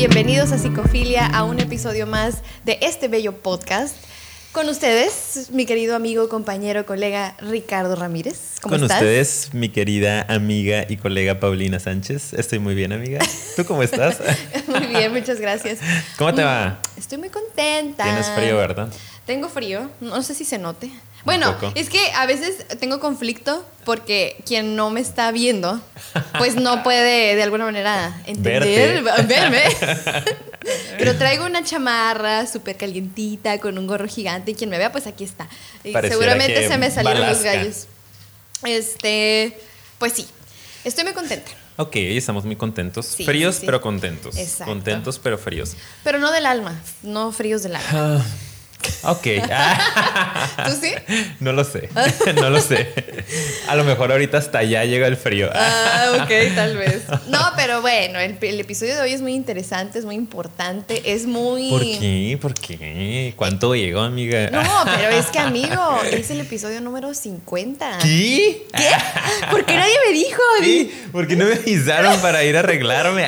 bienvenidos a Psicofilia, a un episodio más de este bello podcast. Con ustedes, mi querido amigo, compañero, colega Ricardo Ramírez. ¿Cómo Con ustedes, mi querida amiga y colega Paulina Sánchez. Estoy muy bien, amiga. ¿Tú cómo estás? muy bien, muchas gracias. ¿Cómo te va? Estoy muy contenta. Tienes frío, ¿verdad? Tengo frío, no sé si se note. Bueno, es que a veces tengo conflicto porque quien no me está viendo, pues no puede de alguna manera entender, verme. Pero traigo una chamarra súper calientita con un gorro gigante y quien me vea, pues aquí está. Y seguramente se me salieron los gallos. Este, pues sí, estoy muy contenta. Ok, estamos muy contentos. fríos, pero contentos. Exacto. Contentos, pero fríos. Pero no del alma, no fríos del alma. Ah, Ok. ¿Tú sí? No lo sé. No lo sé. A lo mejor ahorita hasta allá llega el frío. Ah, ok, tal vez. No, pero bueno, el, episodio de hoy es muy interesante, es muy importante, es muy. ¿Por qué? ¿Por qué? ¿Cuánto llegó, amiga? No, pero es que, amigo, es el episodio número 50. ¿Qué? ¿Qué? ¿Por qué nadie me dijo? Sí, porque no me avisaron para ir a arreglarme.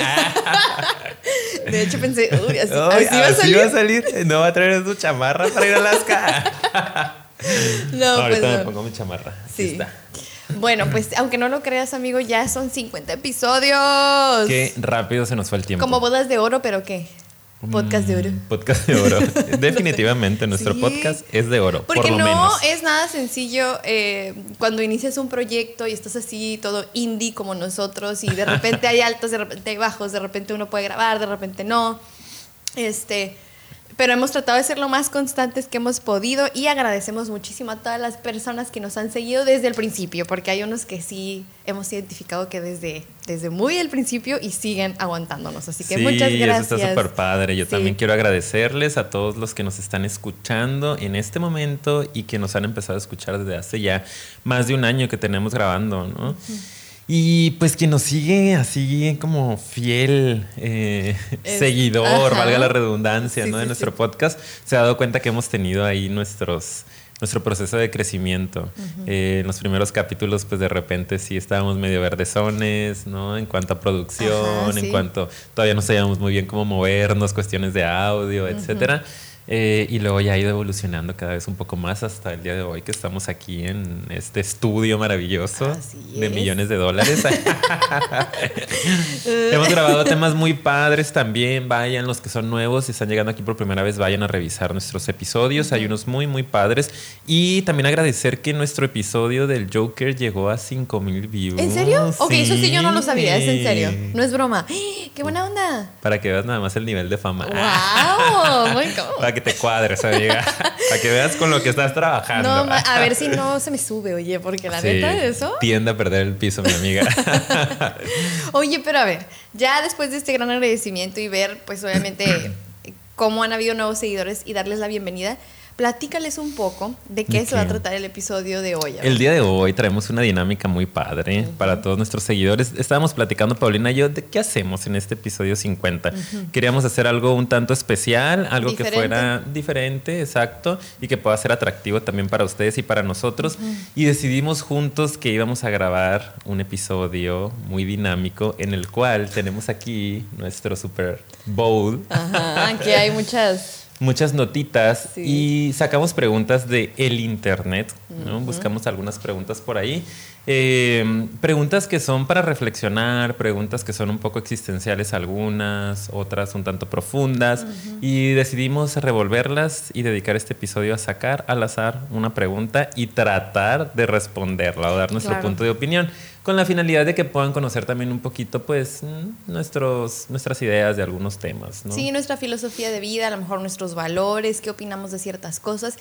De hecho, pensé, uy, así, va a salir. va a salir. No va a traer su chamarra para ir a Alaska. no, Ahorita pues me pongo mi chamarra. Sí. Está. Bueno, pues aunque no lo creas, amigo, ya son 50 episodios. Qué rápido se nos fue el tiempo. Como bodas de oro, pero ¿qué? Podcast de oro. Mm, podcast de oro. Definitivamente nuestro podcast es de oro. Porque por lo no es nada sencillo eh, cuando inicias un proyecto y estás así todo indie como nosotros y de repente hay altos, de repente hay bajos, de repente uno puede grabar, de repente no. Este pero hemos tratado de ser lo más constantes que hemos podido y agradecemos muchísimo a todas las personas que nos han seguido desde el principio, porque hay unos que sí hemos identificado que desde, desde muy el principio y siguen aguantándonos. Así que muchas gracias. Eso está súper padre. Yo también quiero agradecerles a todos los que nos están escuchando en este momento y que nos han empezado a escuchar desde hace ya más de un año que tenemos grabando, ¿no? Y pues quien nos sigue así como fiel eh, seguidor, valga la redundancia, ¿no? de nuestro podcast, se ha dado cuenta que hemos tenido ahí nuestros nuestro proceso de crecimiento. Eh, en los primeros capítulos, pues de repente sí estábamos medio verdezones, ¿no? En cuanto a producción, en cuanto todavía no sabíamos muy bien cómo movernos, cuestiones de audio, etcétera. Eh, y luego ya ha ido evolucionando cada vez un poco más hasta el día de hoy que estamos aquí en este estudio maravilloso de millones de dólares. Hemos grabado temas muy padres también. Vayan los que son nuevos, si están llegando aquí por primera vez, vayan a revisar nuestros episodios. Hay unos muy, muy padres. Y también agradecer que nuestro episodio del Joker llegó a 5 mil views. ¿En serio? Ok, eso sí yo no lo sabía, es en serio. No es broma. ¡Qué buena onda! Para que veas nada más el nivel de fama. ¡Wow! que te cuadres, amiga. Para que veas con lo que estás trabajando. a ver si no se me sube, oye, porque la neta de eso. Tiende a perder el piso, mi amiga. oye, pero a ver, ya después de este gran agradecimiento y ver, pues obviamente, cómo han habido nuevos seguidores y darles la bienvenida. Platícales un poco de qué se va a tratar el episodio de hoy. El día de hoy traemos una dinámica muy padre para todos nuestros seguidores. Estábamos platicando, Paulina y yo, de qué hacemos en este episodio 50. Queríamos hacer algo un tanto especial, algo que fuera diferente, exacto, y que pueda ser atractivo también para ustedes y para nosotros. Y decidimos juntos que íbamos a grabar un episodio muy dinámico en el cual tenemos aquí nuestro Super Bowl. Ajá, aquí hay muchas muchas notitas y sacamos preguntas de el internet, ¿no? Buscamos algunas preguntas por ahí. Eh, preguntas que son para reflexionar, preguntas que son un poco existenciales algunas, otras un tanto profundas y decidimos revolverlas y dedicar este episodio a sacar al azar una pregunta y tratar de responderla o dar nuestro punto de opinión con la finalidad de que puedan conocer también un poquito, pues, nuestros, nuestras ideas de algunos temas. ¿no? Sí, nuestra filosofía de vida, a lo mejor nuestros valores, qué opinamos de ciertas cosas.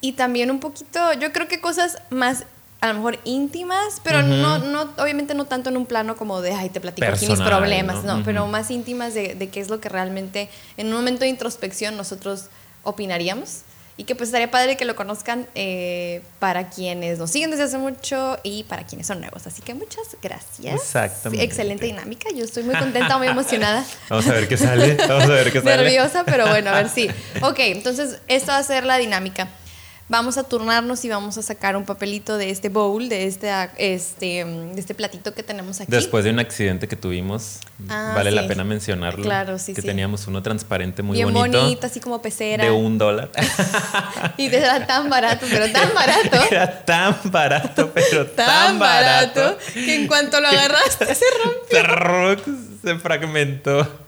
Y también un poquito, yo creo que cosas más a lo mejor íntimas, pero no, no, obviamente no tanto en un plano como de, ay, te platico aquí mis problemas, no, pero más íntimas de, de, qué es lo que realmente en un momento de introspección nosotros opinaríamos y que pues estaría padre que lo conozcan eh, para quienes nos siguen desde hace mucho y para quienes son nuevos. Así que muchas gracias. Exactamente. Excelente dinámica. Yo estoy muy contenta, muy emocionada. Vamos a ver qué sale. Vamos a ver qué sale. Nerviosa, pero bueno, a ver si. Ok, entonces esta va a ser la dinámica. Vamos a turnarnos y vamos a sacar un papelito de este bowl, de este, este, de este platito que tenemos aquí. Después de un accidente que tuvimos, ah, vale la pena mencionarlo. Claro, sí, Que teníamos uno transparente muy Bien bonito. bonito, así como pecera. De un dólar. y era tan barato, pero tan barato. Era tan barato, pero tan, barato, que en cuanto lo agarraste se rompió. se fragmentó.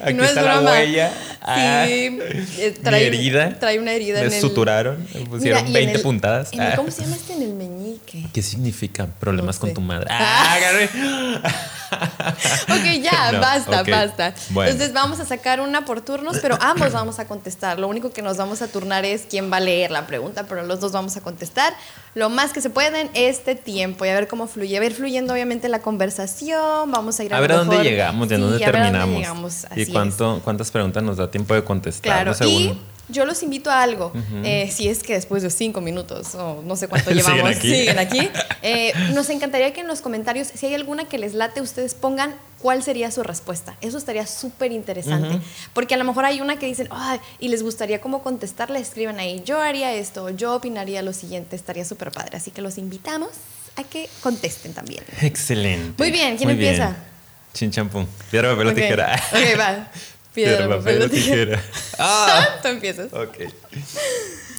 Aquí no está la huella. Sí, ah, eh, trae, herida. Trae una herida Me en suturaron, me pusieron 20 puntadas. Ah. ¿Cómo se llama este en el meñique? ¿Qué significa? Problemas con tu madre. Ah, ok, ya, basta, basta. Entonces vamos a sacar una por turnos, pero ambos vamos a contestar. Lo único que nos vamos a turnar es quién va a leer la pregunta, pero los dos vamos a contestar lo más que se puede en este tiempo y a ver cómo fluye. A ver fluyendo obviamente la conversación. Vamos a ir a, a ver a dónde llegamos, de dónde terminamos. Y cuánto, cuántas preguntas nos da tiempo de contestar. Claro, y yo los invito a algo. Eh, si es que después de cinco minutos o no sé cuánto llevamos, siguen aquí. Eh, nos encantaría que en los comentarios, si hay alguna que les late, ustedes pongan cuál sería su respuesta. Eso estaría súper interesante. Porque a lo mejor hay una que dicen, Ay, y les gustaría cómo contestarle, escriban ahí, yo haría esto, yo opinaría lo siguiente, estaría súper padre. Así que los invitamos a que contesten también. Excelente. Muy bien, ¿quién empieza? Chinchampú. Piedra, papel o tijera. Ok, va. Piedra, papel, o tijera. Ah. Tú empiezas. Ok.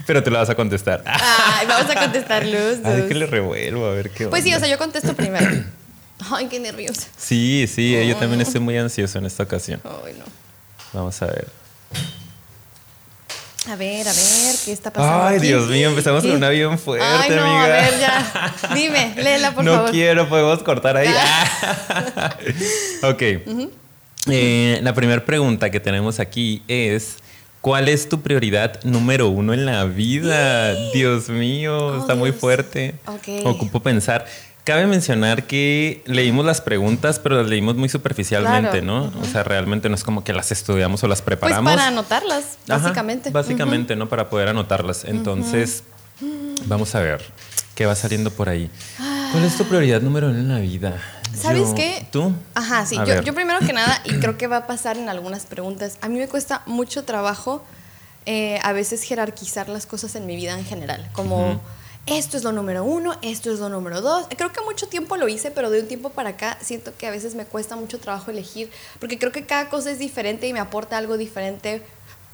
Pero te la vas a contestar. Ay, vamos a contestar los A ver que le revuelvo, a ver qué Pues sí, o sea, yo contesto primero. Ay, qué nerviosa. Sí, sí, yo también estoy muy ansioso en esta ocasión. Ay, no. Vamos a ver. A ver, a ver, ¿qué está pasando? Ay, Dios mío, empezamos con un avión fuerte, Ay, no, amiga. A ver, ya. Dime, léela, por favor. No quiero, podemos cortar ahí. ok. Eh, la primera pregunta que tenemos aquí es: ¿Cuál es tu prioridad número uno en la vida? Dios mío, oh, está muy fuerte. Okay. Ocupo pensar. Cabe mencionar que leímos las preguntas, pero las leímos muy superficialmente, ¿no? O sea, realmente no es como que las estudiamos o las preparamos. Pues para anotarlas, básicamente. básicamente, ¿no? Para poder anotarlas. Entonces, vamos a ver qué va saliendo por ahí. ¿Cuál es tu prioridad número uno en la vida? ¿Sabes qué? ¿Tú? Ajá, sí. Yo, yo, primero que nada, y creo que va a pasar en algunas preguntas, a mí me cuesta mucho trabajo eh, a veces jerarquizar las cosas en mi vida en general. Como esto es lo número uno, esto es lo número dos. Creo que mucho tiempo lo hice, pero de un tiempo para acá siento que a veces me cuesta mucho trabajo elegir, porque creo que cada cosa es diferente y me aporta algo diferente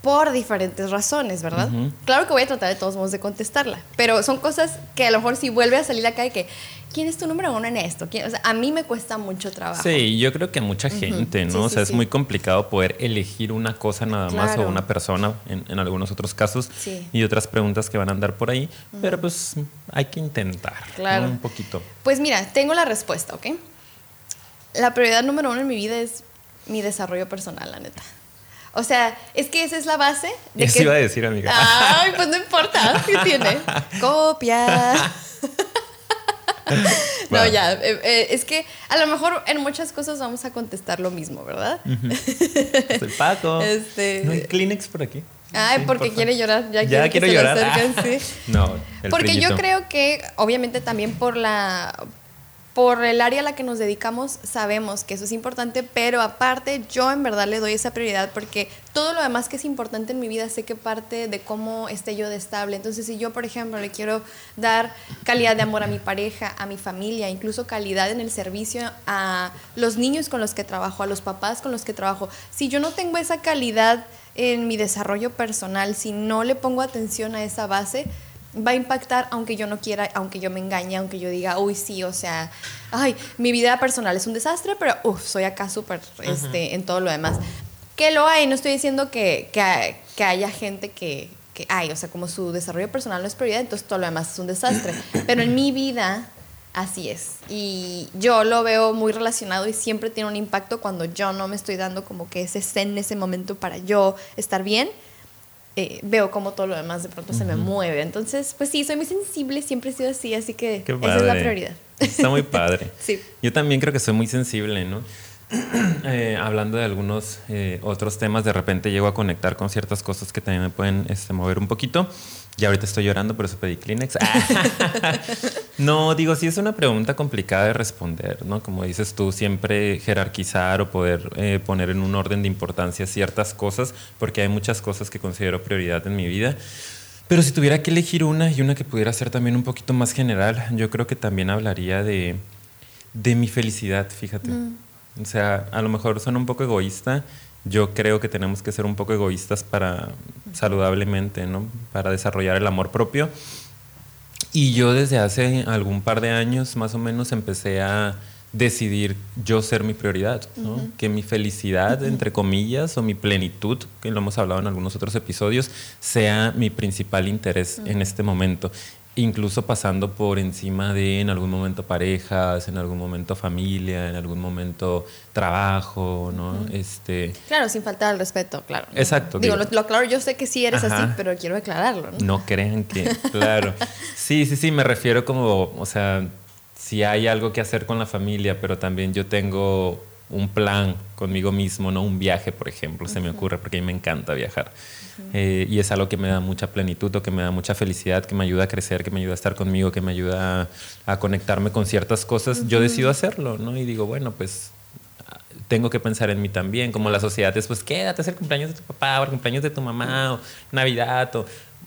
por diferentes razones, ¿verdad? Claro que voy a tratar de todos modos de contestarla, pero son cosas que a lo mejor si vuelve a salir acá de que, ¿quién es tu número uno en esto? O sea, a mí me cuesta mucho trabajo. Sí, yo creo que a mucha gente, ¿no? o sea, es muy complicado poder elegir una cosa nada más o una persona en, algunos otros casos y otras preguntas que van a andar por ahí, pero pues hay que intentar, claro. Un poquito. Pues mira, tengo la respuesta, ¿ok? La prioridad número uno en mi vida es mi desarrollo personal, la neta. O sea, es que esa es la base. De Eso iba a decir, amiga. Ay, pues no importa. ¿Qué tiene? Copia. no, ya. Eh, eh, es que a lo mejor en muchas cosas vamos a contestar lo mismo, ¿verdad? Soy Paco. Este... ¿No hay Kleenex por aquí? Ay, porque quiere llorar. Ya, ya quiero llorar. sí. no. porque yo creo que, obviamente, también por la por el área a la que nos dedicamos sabemos que eso es importante, pero aparte yo en verdad le doy esa prioridad porque todo lo demás que es importante en mi vida sé que parte de cómo esté yo de estable. Entonces si yo, por ejemplo, le quiero dar calidad de amor a mi pareja, a mi familia, incluso calidad en el servicio a los niños con los que trabajo, a los papás con los que trabajo, si yo no tengo esa calidad en mi desarrollo personal, si no le pongo atención a esa base, va a impactar aunque yo no quiera, aunque yo me engañe, aunque yo diga, uy, sí, o sea, ay, mi vida personal es un desastre, pero uff, soy acá súper este, en todo lo demás. Que lo hay, no estoy diciendo que, que, haya gente que, que hay, o sea, como su desarrollo personal no es prioridad, entonces todo lo demás es un desastre. Pero en mi vida, así es. Y yo lo veo muy relacionado y siempre tiene un impacto cuando yo no me estoy dando como que ese zen en ese momento para yo estar bien eh, veo como todo lo demás de pronto se me mueve. Entonces, pues sí, soy muy sensible, siempre he sido así, así que esa es la prioridad. Está muy padre. sí. Yo también creo que soy muy sensible, ¿no? Eh, hablando de algunos eh, otros temas, de repente llego a conectar con ciertas cosas que también me pueden este, mover un poquito. Y ahorita estoy llorando, por eso pedí Kleenex. no, digo, sí es una pregunta complicada de responder, ¿no? Como dices tú, siempre jerarquizar o poder eh, poner en un orden de importancia ciertas cosas, porque hay muchas cosas que considero prioridad en mi vida. Pero si tuviera que elegir una y una que pudiera ser también un poquito más general, yo creo que también hablaría de, de mi felicidad, fíjate. Mm. O sea, a lo mejor suena un poco egoísta. Yo creo que tenemos que ser un poco egoístas para saludablemente, ¿no? Para desarrollar el amor propio. Y yo desde hace algún par de años más o menos empecé a decidir yo ser mi prioridad, ¿no? que mi felicidad, entre comillas, o mi plenitud, que lo hemos hablado en algunos otros episodios, sea mi principal interés en este momento. Incluso pasando por encima de en algún momento parejas, en algún momento familia, en algún momento trabajo, ¿no? este... Claro, sin faltar al respeto, claro. Exacto. Digo, lo, claro, yo sé que sí eres así, pero quiero aclararlo, ¿no? No crean que, claro. Sí, sí, sí, me refiero como, o sea, si hay algo que hacer con la familia, pero también yo tengo un plan conmigo mismo, ¿no? Un viaje, por ejemplo, se me ocurre, porque a mí me encanta viajar. Eh, y es algo que me da mucha plenitud o que me da mucha felicidad, que me ayuda a crecer, que me ayuda a estar conmigo, que me ayuda a, conectarme con ciertas cosas. Yo decido hacerlo, ¿no? Y digo, bueno, pues tengo que pensar en mí también, como la sociedad es, pues quédate, es el cumpleaños de tu papá, o el cumpleaños de tu mamá, o Navidad, o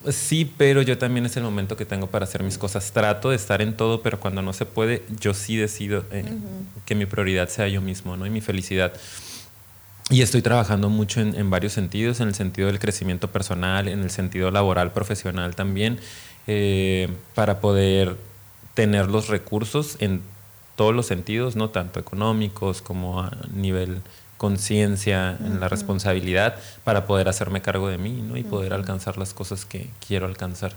Sí, pero yo también es el momento que tengo para hacer mis cosas. Trato de estar en todo, pero cuando no se puede, yo sí decido eh, que mi prioridad sea yo mismo, ¿no? Y mi felicidad. Y estoy trabajando mucho en, varios sentidos, en el sentido del crecimiento personal, en el sentido laboral, profesional también, eh, para poder tener los recursos en todos los sentidos, no tanto económicos como a nivel conciencia, en la responsabilidad para poder hacerme cargo de mí ¿no? y poder alcanzar las cosas que quiero alcanzar.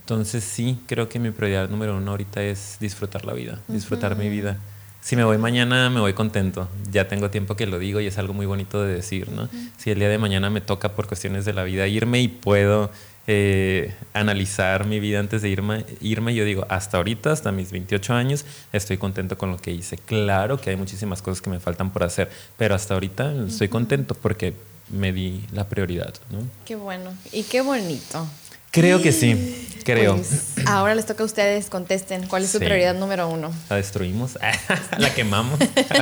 Entonces sí, creo que mi prioridad número uno ahorita es disfrutar la vida, disfrutar mi vida. Si me voy mañana, me voy contento. Ya tengo tiempo que lo digo y es algo muy bonito de decir, ¿no? Si el día de mañana me toca por cuestiones de la vida irme y puedo eh, analizar mi vida antes de irme, irme, yo digo, hasta ahorita, hasta mis 28 años, estoy contento con lo que hice. Claro que hay muchísimas cosas que me faltan por hacer, pero hasta ahorita estoy contento porque me di la prioridad. ¿no? Qué bueno y qué bonito. Creo que sí, creo. Pues, ahora les toca a ustedes, contesten, ¿cuál es su prioridad número uno? La destruimos, la quemamos.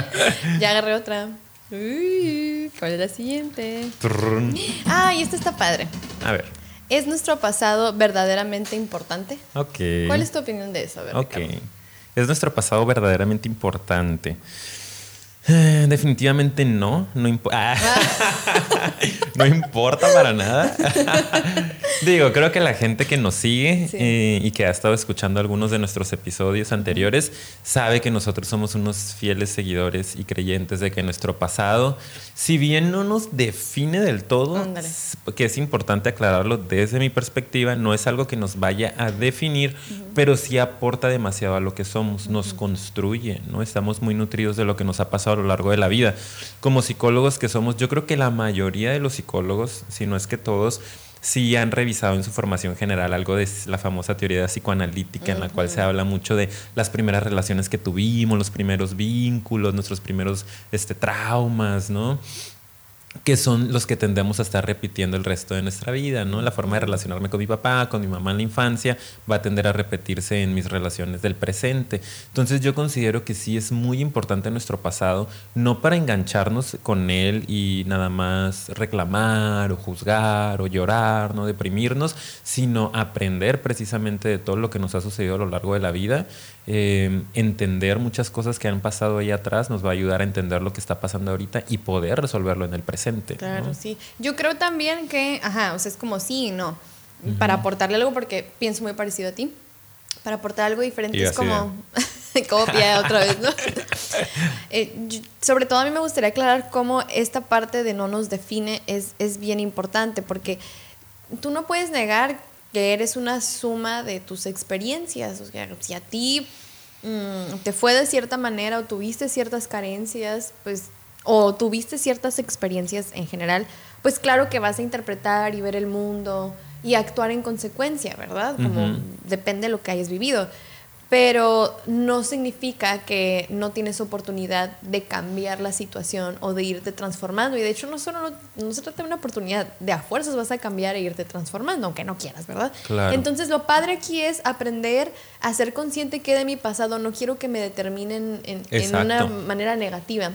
ya agarré otra. ¿Cuál es la siguiente? Ah, y esta está padre. A ver. ¿Es nuestro pasado verdaderamente importante? Ok. ¿Cuál es tu opinión de eso? ok. ¿Es nuestro pasado verdaderamente importante? Eh, definitivamente no, no, ah. no importa para nada. Digo, creo que la gente que nos sigue eh, y que ha estado escuchando algunos de nuestros episodios anteriores sabe que nosotros somos unos fieles seguidores y creyentes de que nuestro pasado, si bien no nos define del todo, que es importante aclararlo desde mi perspectiva, no es algo que nos vaya a definir, pero sí aporta demasiado a lo que somos, nos construye, ¿no? Estamos muy nutridos de lo que nos ha pasado a lo largo de la vida. Como psicólogos que somos, yo creo que la mayoría de los psicólogos, si no es que todos, sí han revisado en su formación general algo de la famosa teoría psicoanalítica, en la cual se habla mucho de las primeras relaciones que tuvimos, los primeros vínculos, nuestros primeros este, traumas, ¿no? Que son los que tendemos a estar repitiendo el resto de nuestra vida, ¿no? La forma de relacionarme con mi papá, con mi mamá en la infancia, va a tender a repetirse en mis relaciones del presente. Entonces yo considero que sí es muy importante nuestro pasado, no para engancharnos con él y nada más reclamar o juzgar o llorar, no deprimirnos, sino aprender precisamente de todo lo que nos ha sucedido a lo largo de la vida eh, entender muchas cosas que han pasado ahí atrás nos va a ayudar a entender lo que está pasando ahorita y poder resolverlo en el presente. Claro, sí. Yo creo también que, ajá, o sea, es como sí y no. Para aportarle algo, porque pienso muy parecido a ti, para aportar algo diferente es como copia otra vez, ¿no? Eh, sobre todo a mí me gustaría aclarar cómo esta parte de no nos define es, es bien importante, porque tú no puedes negar que eres una suma de tus experiencias. O sea, si a ti mm, te fue de cierta manera o tuviste ciertas carencias, pues, o tuviste ciertas experiencias en general, pues claro que vas a interpretar y ver el mundo y actuar en consecuencia, ¿verdad? Como depende de lo que hayas vivido pero no significa que no tienes oportunidad de cambiar la situación o de irte transformando. Y de hecho no solo no, se trata de una oportunidad, de a fuerzas vas a cambiar e irte transformando, aunque no quieras, ¿verdad? Entonces lo padre aquí es aprender a ser consciente que de mi pasado no quiero que me determinen en, en una manera negativa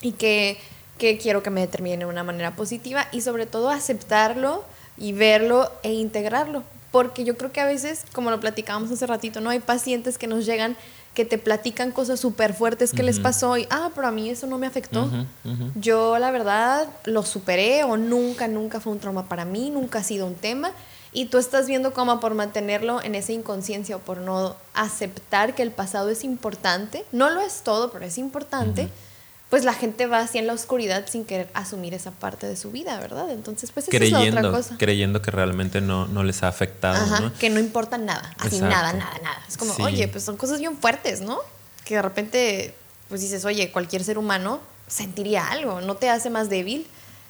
y que, que quiero que me determinen de una manera positiva y sobre todo aceptarlo y verlo e integrarlo porque yo creo que a veces, como lo platicábamos hace ratito, ¿no? Hay pacientes que nos llegan que te platican cosas súper fuertes que les pasó y, ah, pero a mí eso no me afectó. Yo, la verdad, lo superé o nunca, nunca fue un trauma para mí, nunca ha sido un tema. Y tú estás viendo cómo por mantenerlo en esa inconsciencia o por no aceptar que el pasado es importante, no lo es todo, pero es importante pues la gente va así en la oscuridad sin querer asumir esa parte de su vida, ¿verdad? Entonces, pues creyendo, es otra cosa. Creyendo que realmente no, no les ha afectado, Ajá, Que no importa nada, así nada, nada, nada. Es como, oye, pues son cosas bien fuertes, ¿no? Que de repente, pues dices, oye, cualquier ser humano sentiría algo, no te hace más débil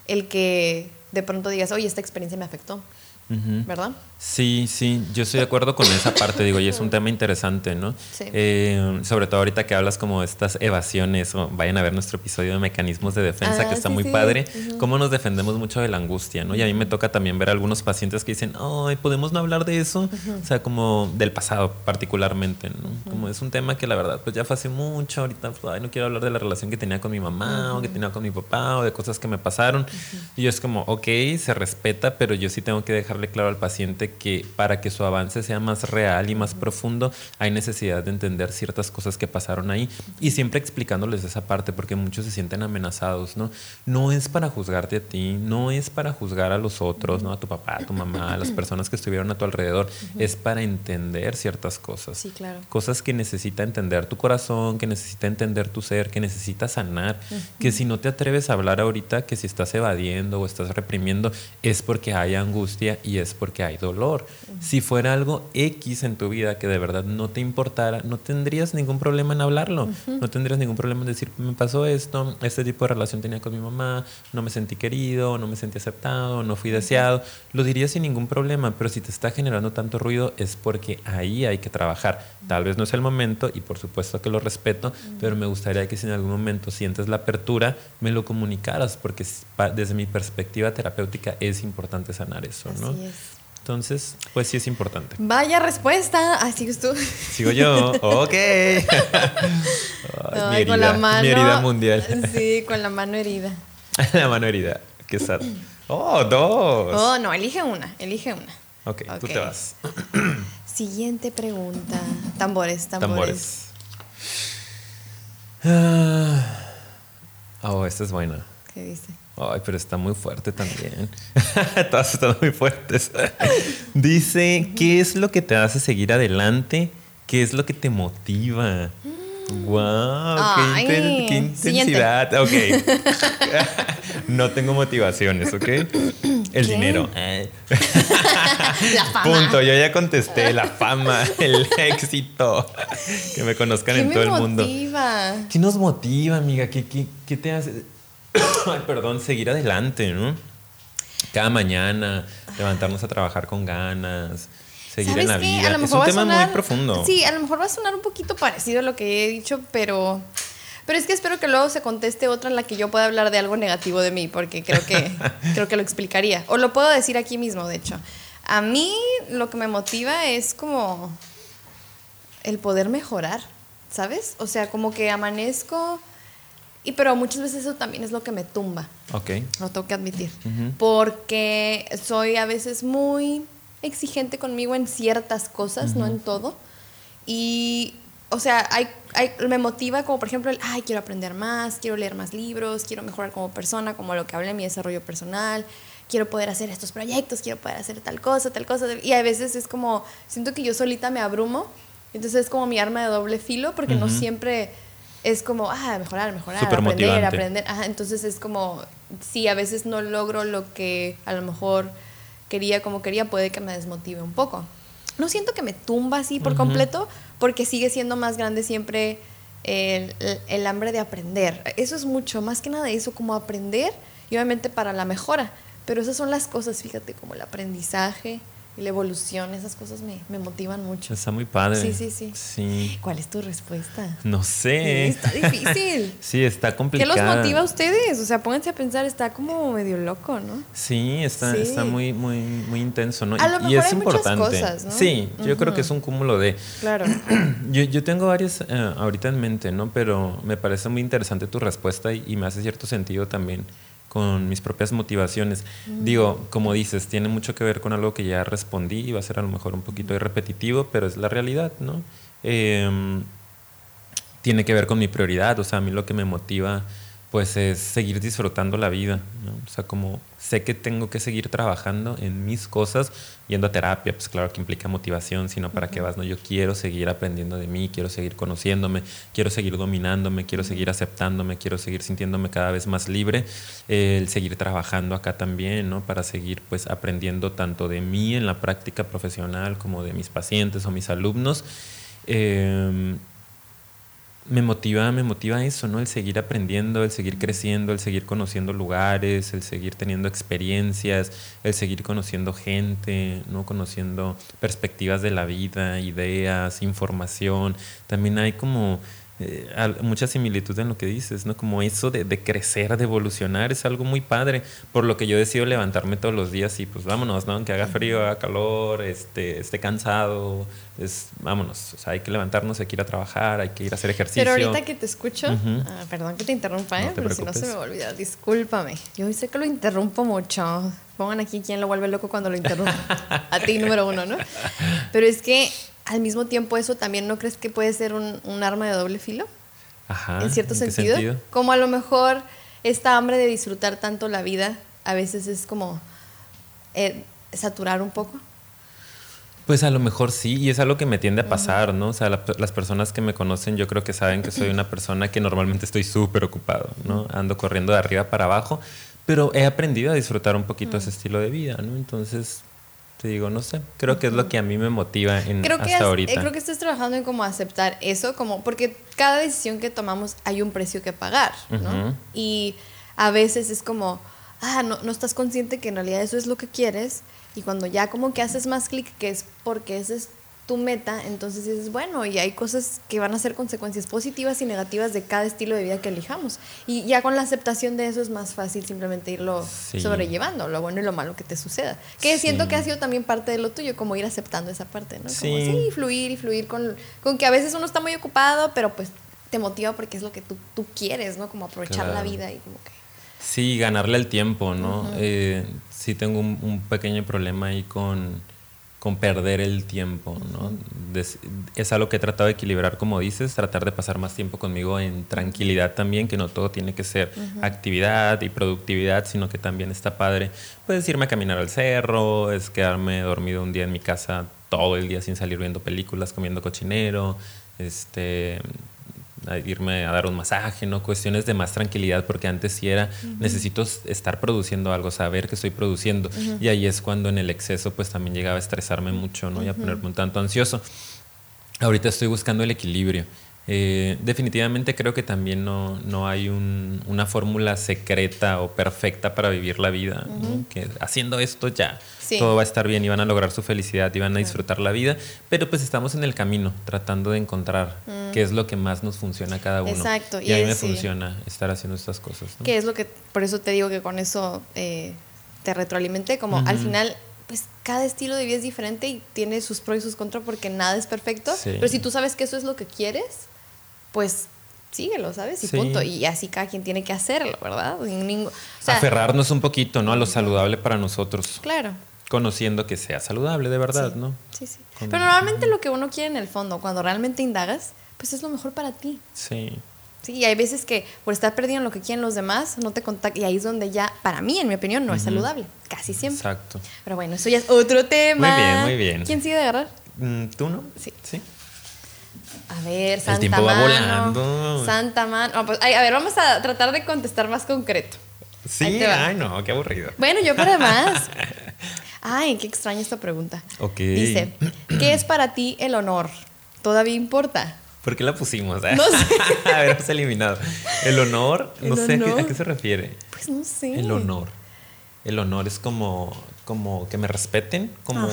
el que de pronto digas, oye, esta experiencia me afectó, ¿verdad? Sí, sí, yo estoy de acuerdo con esa parte, digo, y es un tema interesante, ¿no? Sí. Eh, sobre todo ahorita que hablas como estas evasiones, o vayan a ver nuestro episodio de mecanismos de defensa, que ah, está muy padre, cómo nos defendemos mucho de la angustia, ¿no? Y a mí me toca también ver algunos pacientes que dicen, ay, ¿podemos no hablar de eso? O sea, como del pasado particularmente, ¿no? Como es un tema que la verdad, pues ya fue hace mucho, ahorita, pues, ay, no quiero hablar de la relación que tenía con mi mamá, o que tenía con mi papá, o de cosas que me pasaron. Y yo es como, ok, se respeta, pero yo sí tengo que dejarle claro al paciente que para que su avance sea más real y más profundo, hay necesidad de entender ciertas cosas que pasaron ahí y siempre explicándoles esa parte, porque muchos se sienten amenazados, ¿no? No es para juzgarte a ti, no es para juzgar a los otros, ¿no? A tu papá, a tu mamá, a las personas que estuvieron a tu alrededor, es para entender ciertas cosas. Sí, claro. Cosas que necesita entender tu corazón, que necesita entender tu ser, que necesita sanar, que si no te atreves a hablar ahorita, que si estás evadiendo o estás reprimiendo, es porque hay angustia y es porque hay dolor si fuera algo X en tu vida que de verdad no te importara, no tendrías ningún problema en hablarlo. No tendrías ningún problema en decir, me pasó esto, este tipo de relación tenía con mi mamá, no me sentí querido, no me sentí aceptado, no fui deseado. Lo dirías sin ningún problema, pero si te está generando tanto ruido es porque ahí hay que trabajar. Tal vez no es el momento y por supuesto que lo respeto, pero me gustaría que si en algún momento sientes la apertura, me lo comunicaras, porque desde mi perspectiva terapéutica es importante sanar eso, ¿no? Entonces, pues sí es importante. Vaya respuesta. Ah, sigues tú. Sigo yo. Ok. mi, herida, la mano, mi herida mundial. Sí, con la mano herida. la mano herida. Qué sad. Oh, dos. Oh, no, elige una. Elige una. Ok, tú te vas. Siguiente pregunta. Tambores, tambores. Tambores. Ah. Oh, esta es buena. ¿Qué dice? Ay, pero está muy fuerte también. Todas están muy fuertes. Dice, ¿qué es lo que te hace seguir adelante? ¿Qué es lo que te motiva? ¡Wow! Qué, intensidad! Ok. no tengo motivaciones, ¿ok? El dinero. la fama. Punto. Yo ya contesté. La fama, el éxito. Que me conozcan en todo el mundo. ¿Qué nos motiva, amiga? ¿Qué, qué, qué te hace? ay, perdón, seguir adelante, ¿no? Cada mañana, levantarnos a trabajar con ganas, seguir en la vida. es un tema muy profundo. Sí, a lo mejor va a sonar un poquito parecido a lo que he dicho, pero, pero es que espero que luego se conteste otra en la que yo pueda hablar de algo negativo de mí, porque creo que, creo que lo explicaría. O lo puedo decir aquí mismo, de hecho. A mí lo que me motiva es como el poder mejorar, ¿sabes? O sea, como que amanezco y pero muchas veces eso también es lo que me tumba. Ok. Lo tengo que admitir. Porque soy a veces muy exigente conmigo en ciertas cosas, no en todo. Y, o sea, hay, hay, me motiva como, por ejemplo, el, ay, quiero aprender más, quiero leer más libros, quiero mejorar como persona, como lo que hablé en mi desarrollo personal, quiero poder hacer estos proyectos, quiero poder hacer tal cosa, tal cosa. Y a veces es como, siento que yo solita me abrumo. Entonces es como mi arma de doble filo porque no siempre es como, ah, mejorar, mejorar, aprender, aprender. entonces es como, si a veces no logro lo que a lo mejor quería como quería, puede que me desmotive un poco. No siento que me tumba así por completo, porque sigue siendo más grande siempre el, el, hambre de aprender. Eso es mucho, más que nada eso, como aprender y obviamente para la mejora. Pero esas son las cosas, fíjate, como el aprendizaje, la evolución, esas cosas me, me, motivan mucho. Está muy padre. Sí, sí, sí, sí. ¿Cuál es tu respuesta? No sé. está difícil. sí, está complicado. ¿Qué los motiva a ustedes? O sea, pónganse a pensar, está como medio loco, ¿no? Sí, está, está muy, muy, muy intenso, ¿no? y es importante. Cosas, ¿no? Sí, yo creo que es un cúmulo de. Claro. yo, yo tengo varias uh, ahorita en mente, ¿no? Pero me parece muy interesante tu respuesta y, y me hace cierto sentido también con mis propias motivaciones. Digo, como dices, tiene mucho que ver con algo que ya respondí y va a ser a lo mejor un poquito repetitivo, pero es la realidad, ¿no? Em, tiene que ver con mi prioridad, o sea, a mí lo que me motiva pues es seguir disfrutando la vida, ¿no? O sea, como sé que tengo que seguir trabajando en mis cosas, yendo a terapia, pues claro que implica motivación, sino para qué vas, ¿no? Yo quiero seguir aprendiendo de mí, quiero seguir conociéndome, quiero seguir dominándome, quiero seguir aceptándome, quiero seguir sintiéndome cada vez más libre, el seguir trabajando acá también, ¿no? Para seguir pues aprendiendo tanto de mí en la práctica profesional como de mis pacientes o mis alumnos. Eh, me motiva, me motiva eso, ¿no? El seguir aprendiendo, el seguir creciendo, el seguir conociendo lugares, el seguir teniendo experiencias, el seguir conociendo gente, ¿no? Conociendo perspectivas de la vida, ideas, información. También hay como eh, mucha similitud en lo que dices, ¿no? Como eso de, crecer, de evolucionar, es algo muy padre, por lo que yo decido levantarme todos los días y pues vámonos, ¿no? Aunque haga frío, haga calor, este, esté cansado, es, vámonos, o sea, hay que levantarnos, hay que ir a trabajar, hay que ir a hacer ejercicio. Pero ahorita que te escucho, ah, perdón que te interrumpa, ¿eh? pero si no se me va a olvidar, discúlpame, yo sé que lo interrumpo mucho, pongan aquí quién lo vuelve loco cuando lo interrumpo, a ti número uno, ¿no? Pero es que al mismo tiempo eso también no crees que puede ser un, un arma de doble filo? Ajá. En cierto sentido? Como a lo mejor esta hambre de disfrutar tanto la vida a veces es como eh, saturar un poco. Pues a lo mejor sí, y es algo que me tiende a pasar, ¿no? O sea, las personas que me conocen yo creo que saben que soy una persona que normalmente estoy súper ocupado, ¿no? Ando corriendo de arriba para abajo, pero he aprendido a disfrutar un poquito ese estilo de vida, ¿no? Entonces, te digo, no sé, creo que es lo que a mí me motiva en, creo hasta ahorita. creo que estás trabajando en cómo aceptar eso, como porque cada decisión que tomamos hay un precio que pagar, ¿no? Y a veces es como, ah, no, no estás consciente que en realidad eso es lo que quieres y cuando ya como que haces más clic, que es porque ese es tu meta, entonces dices, bueno, y hay cosas que van a ser consecuencias positivas y negativas de cada estilo de vida que elijamos. Y ya con la aceptación de eso es más fácil simplemente irlo sobrellevando, lo bueno y lo malo que te suceda. Que siento que ha sido también parte de lo tuyo, como ir aceptando esa parte, ¿no? Como sí, fluir y fluir con, con que a veces uno está muy ocupado, pero pues te motiva porque es lo que tú, tú quieres, ¿no? Como aprovechar la vida y como que... Sí, ganarle el tiempo, ¿no? Eh, sí tengo un pequeño problema ahí con con perder el tiempo, ¿no? Es algo que he tratado de equilibrar, como dices, tratar de pasar más tiempo conmigo en tranquilidad también, que no todo tiene que ser actividad y productividad, sino que también está padre, puedes irme a caminar al cerro, es quedarme dormido un día en mi casa todo el día sin salir viendo películas, comiendo cochinero, este, irme a dar un masaje, ¿no? Cuestiones de más tranquilidad, porque antes sí era, necesito estar produciendo algo, saber que estoy produciendo. Y ahí es cuando en el exceso pues también llegaba a estresarme mucho, ¿no? Y a ponerme un tanto ansioso. Ahorita estoy buscando el equilibrio. Eh, definitivamente creo que también no, no hay una fórmula secreta o perfecta para vivir la vida, que haciendo esto ya todo va a estar bien y van a lograr su felicidad y van a disfrutar la vida, pero pues estamos en el camino tratando de encontrar mm. qué es lo que más nos funciona a cada uno. Exacto. Y, a mí me funciona estar haciendo estas cosas. ¿Qué es lo que, por eso te digo que con eso eh, te retroalimenté, como al final pues cada estilo de vida es diferente y tiene sus pros y sus contras porque nada es perfecto. Pero si tú sabes que eso es lo que quieres, pues síguelo, ¿sabes? Y punto. Y así cada quien tiene que hacerlo, ¿verdad? Aferrarnos un poquito, ¿no? A lo saludable para nosotros. Claro. Conociendo que sea saludable de verdad, ¿no? Sí, sí. Pero normalmente lo que uno quiere en el fondo, cuando realmente indagas, pues es lo mejor para ti. Sí. Sí, y hay veces que por estar perdido en lo que quieren los demás, no te contactan. Y ahí es donde ya, para mí, en mi opinión, no es saludable. Casi siempre. Exacto. Pero bueno, eso ya es otro tema. Muy bien, muy bien. ¿Quién sigue de agarrar? Mm, ¿Tú no? Sí. Sí. A ver, Santa El tiempo va volando. Santa Mano. Pues, a ver, vamos a tratar de contestar más concreto. Sí, ay, no, qué aburrido. Bueno, yo para más. Ay, qué extraña esta pregunta. Ok. Dice, ¿qué es para ti el honor? ¿Todavía importa? ¿Por qué la pusimos? No sé. a ver, eliminado. El honor, no sé ¿a qué, se refiere. Pues no sé. El honor. El honor es como, como que me respeten, como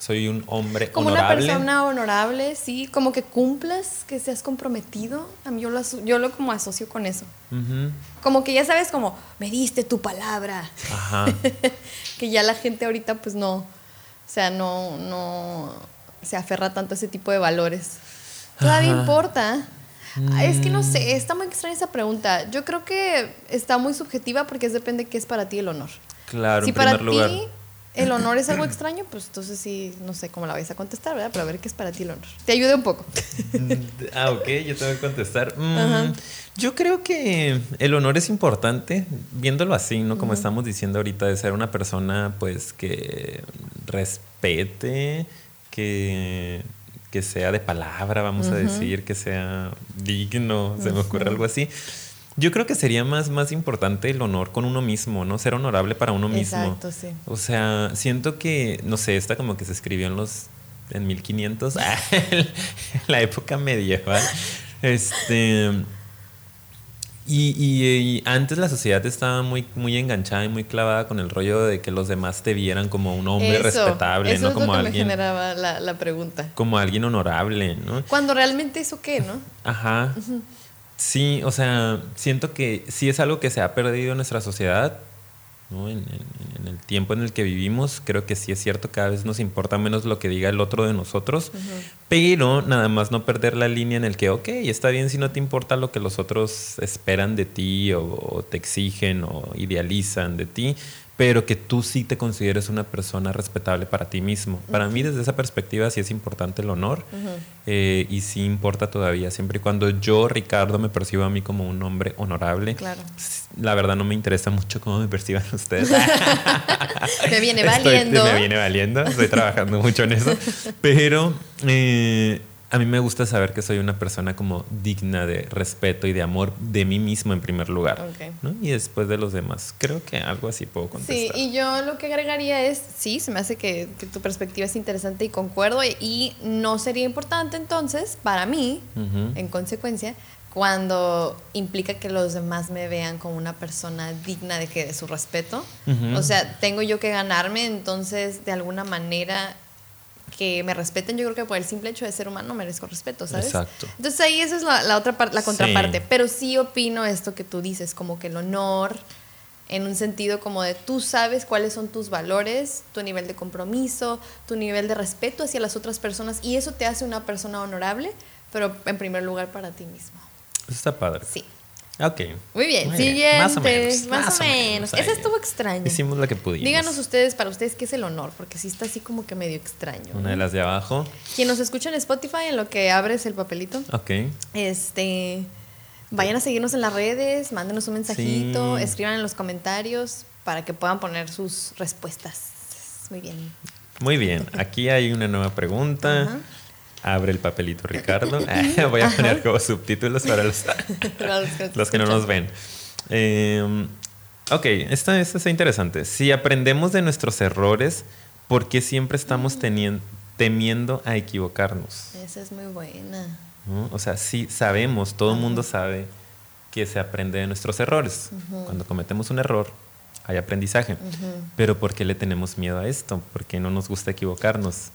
soy un hombre como honorable. Como una persona honorable, sí, como que cumplas, que seas comprometido. A mí yo lo, yo lo como asocio con eso. Como que ya sabes, como, me diste tu palabra. Ajá. que ya la gente ahorita pues no, o sea, no, no se aferra tanto a ese tipo de valores. Todavía importa. Es que no sé, está muy extraña esa pregunta. Yo creo que está muy subjetiva porque es depende de qué es para ti el honor. Claro, si en primer para lugar. ti el honor es algo extraño, pues entonces sí, no sé cómo la vais a contestar, ¿verdad? Pero a ver qué es para ti el honor. Te ayude un poco. Ah, ok, yo tengo que contestar. Mm, yo creo que el honor es importante, viéndolo así, ¿no? Como estamos diciendo ahorita, de ser una persona, pues, que respete, que, que sea de palabra, vamos a decir, que sea digno, se me ocurre algo así. Yo creo que sería más, más importante el honor con uno mismo, ¿no? Ser honorable para uno mismo. Exacto, sí. O sea, siento que, no sé, esta como que se escribió en los en 1500, en la época medieval. Este y, y- y antes la sociedad estaba muy, muy enganchada y muy clavada con el rollo de que los demás te vieran como un hombre Eso, respetable, eso no es como lo que alguien, me generaba la, la pregunta. como alguien honorable, ¿no? Cuando realmente eso qué, ¿no? Ajá. Sí, o sea, siento que sí es algo que se ha perdido en nuestra sociedad, ¿no? En, en- en el tiempo en el que vivimos, creo que sí es cierto, cada vez nos importa menos lo que diga el otro de nosotros, pero nada más no perder la línea en el que, ok, está bien si no te importa lo que los otros esperan de ti o, o te exigen o idealizan de ti, pero que tú sí te consideres una persona respetable para ti mismo. Para mí, desde esa perspectiva, sí es importante el honor eh, y sí importa todavía, siempre y cuando yo, Ricardo, me percibo a mí como un hombre honorable. Claro. La verdad no me interesa mucho cómo me perciban ustedes. Me viene Estoy- valiendo. me viene valiendo, estoy trabajando mucho en eso. Pero eh, a mí me gusta saber que soy una persona como digna de respeto y de amor de mí mismo en primer lugar. ¿no? Y después de los demás. Creo que algo así puedo Sí, contestar. y yo lo que agregaría es, sí, se me hace que, que tu perspectiva es interesante y concuerdo, y, y no sería importante entonces, para mí, en consecuencia, cuando implica que los demás me vean como una persona digna de que de su respeto. O sea, tengo yo que ganarme, entonces, de alguna manera que me respeten, yo creo que por el simple hecho de ser humano merezco respeto, ¿sabes? Exacto. Entonces ahí esa es la, la otra parte, la Sí. contraparte. Pero sí opino esto que tú dices, como que el honor, en un sentido como de tú sabes cuáles son tus valores, tu nivel de compromiso, tu nivel de respeto hacia las otras personas, y eso te hace una persona honorable, pero en primer lugar para ti mismo. Eso está padre. Sí. Ok. Muy bien, Muy siguiente. Más o menos. Más, o menos. ahí. Esa estuvo extraña. Hicimos lo que pudimos. Díganos ustedes, para ustedes, ¿qué es el honor? Porque sí está así como que medio extraño. Una de las de abajo. Quien nos escucha en Spotify, en lo que abres el papelito, Ok. este, vayan a seguirnos en las redes, mándenos un mensajito, Sí. escriban en los comentarios para que puedan poner sus respuestas. Muy bien. Muy bien. Aquí hay una nueva pregunta. Abre el papelito, Ricardo. Voy a poner como subtítulos para los, los que no nos ven. Eh, ok, esta está interesante. Si aprendemos de nuestros errores, ¿por qué siempre estamos Mm. tenien- temiendo a equivocarnos? Esa es muy buena. ¿no? O sea, sí sabemos, todo el mundo sabe que se aprende de nuestros errores. Cuando cometemos un error, hay aprendizaje. Pero ¿por qué le tenemos miedo a esto? ¿Por qué no nos gusta equivocarnos?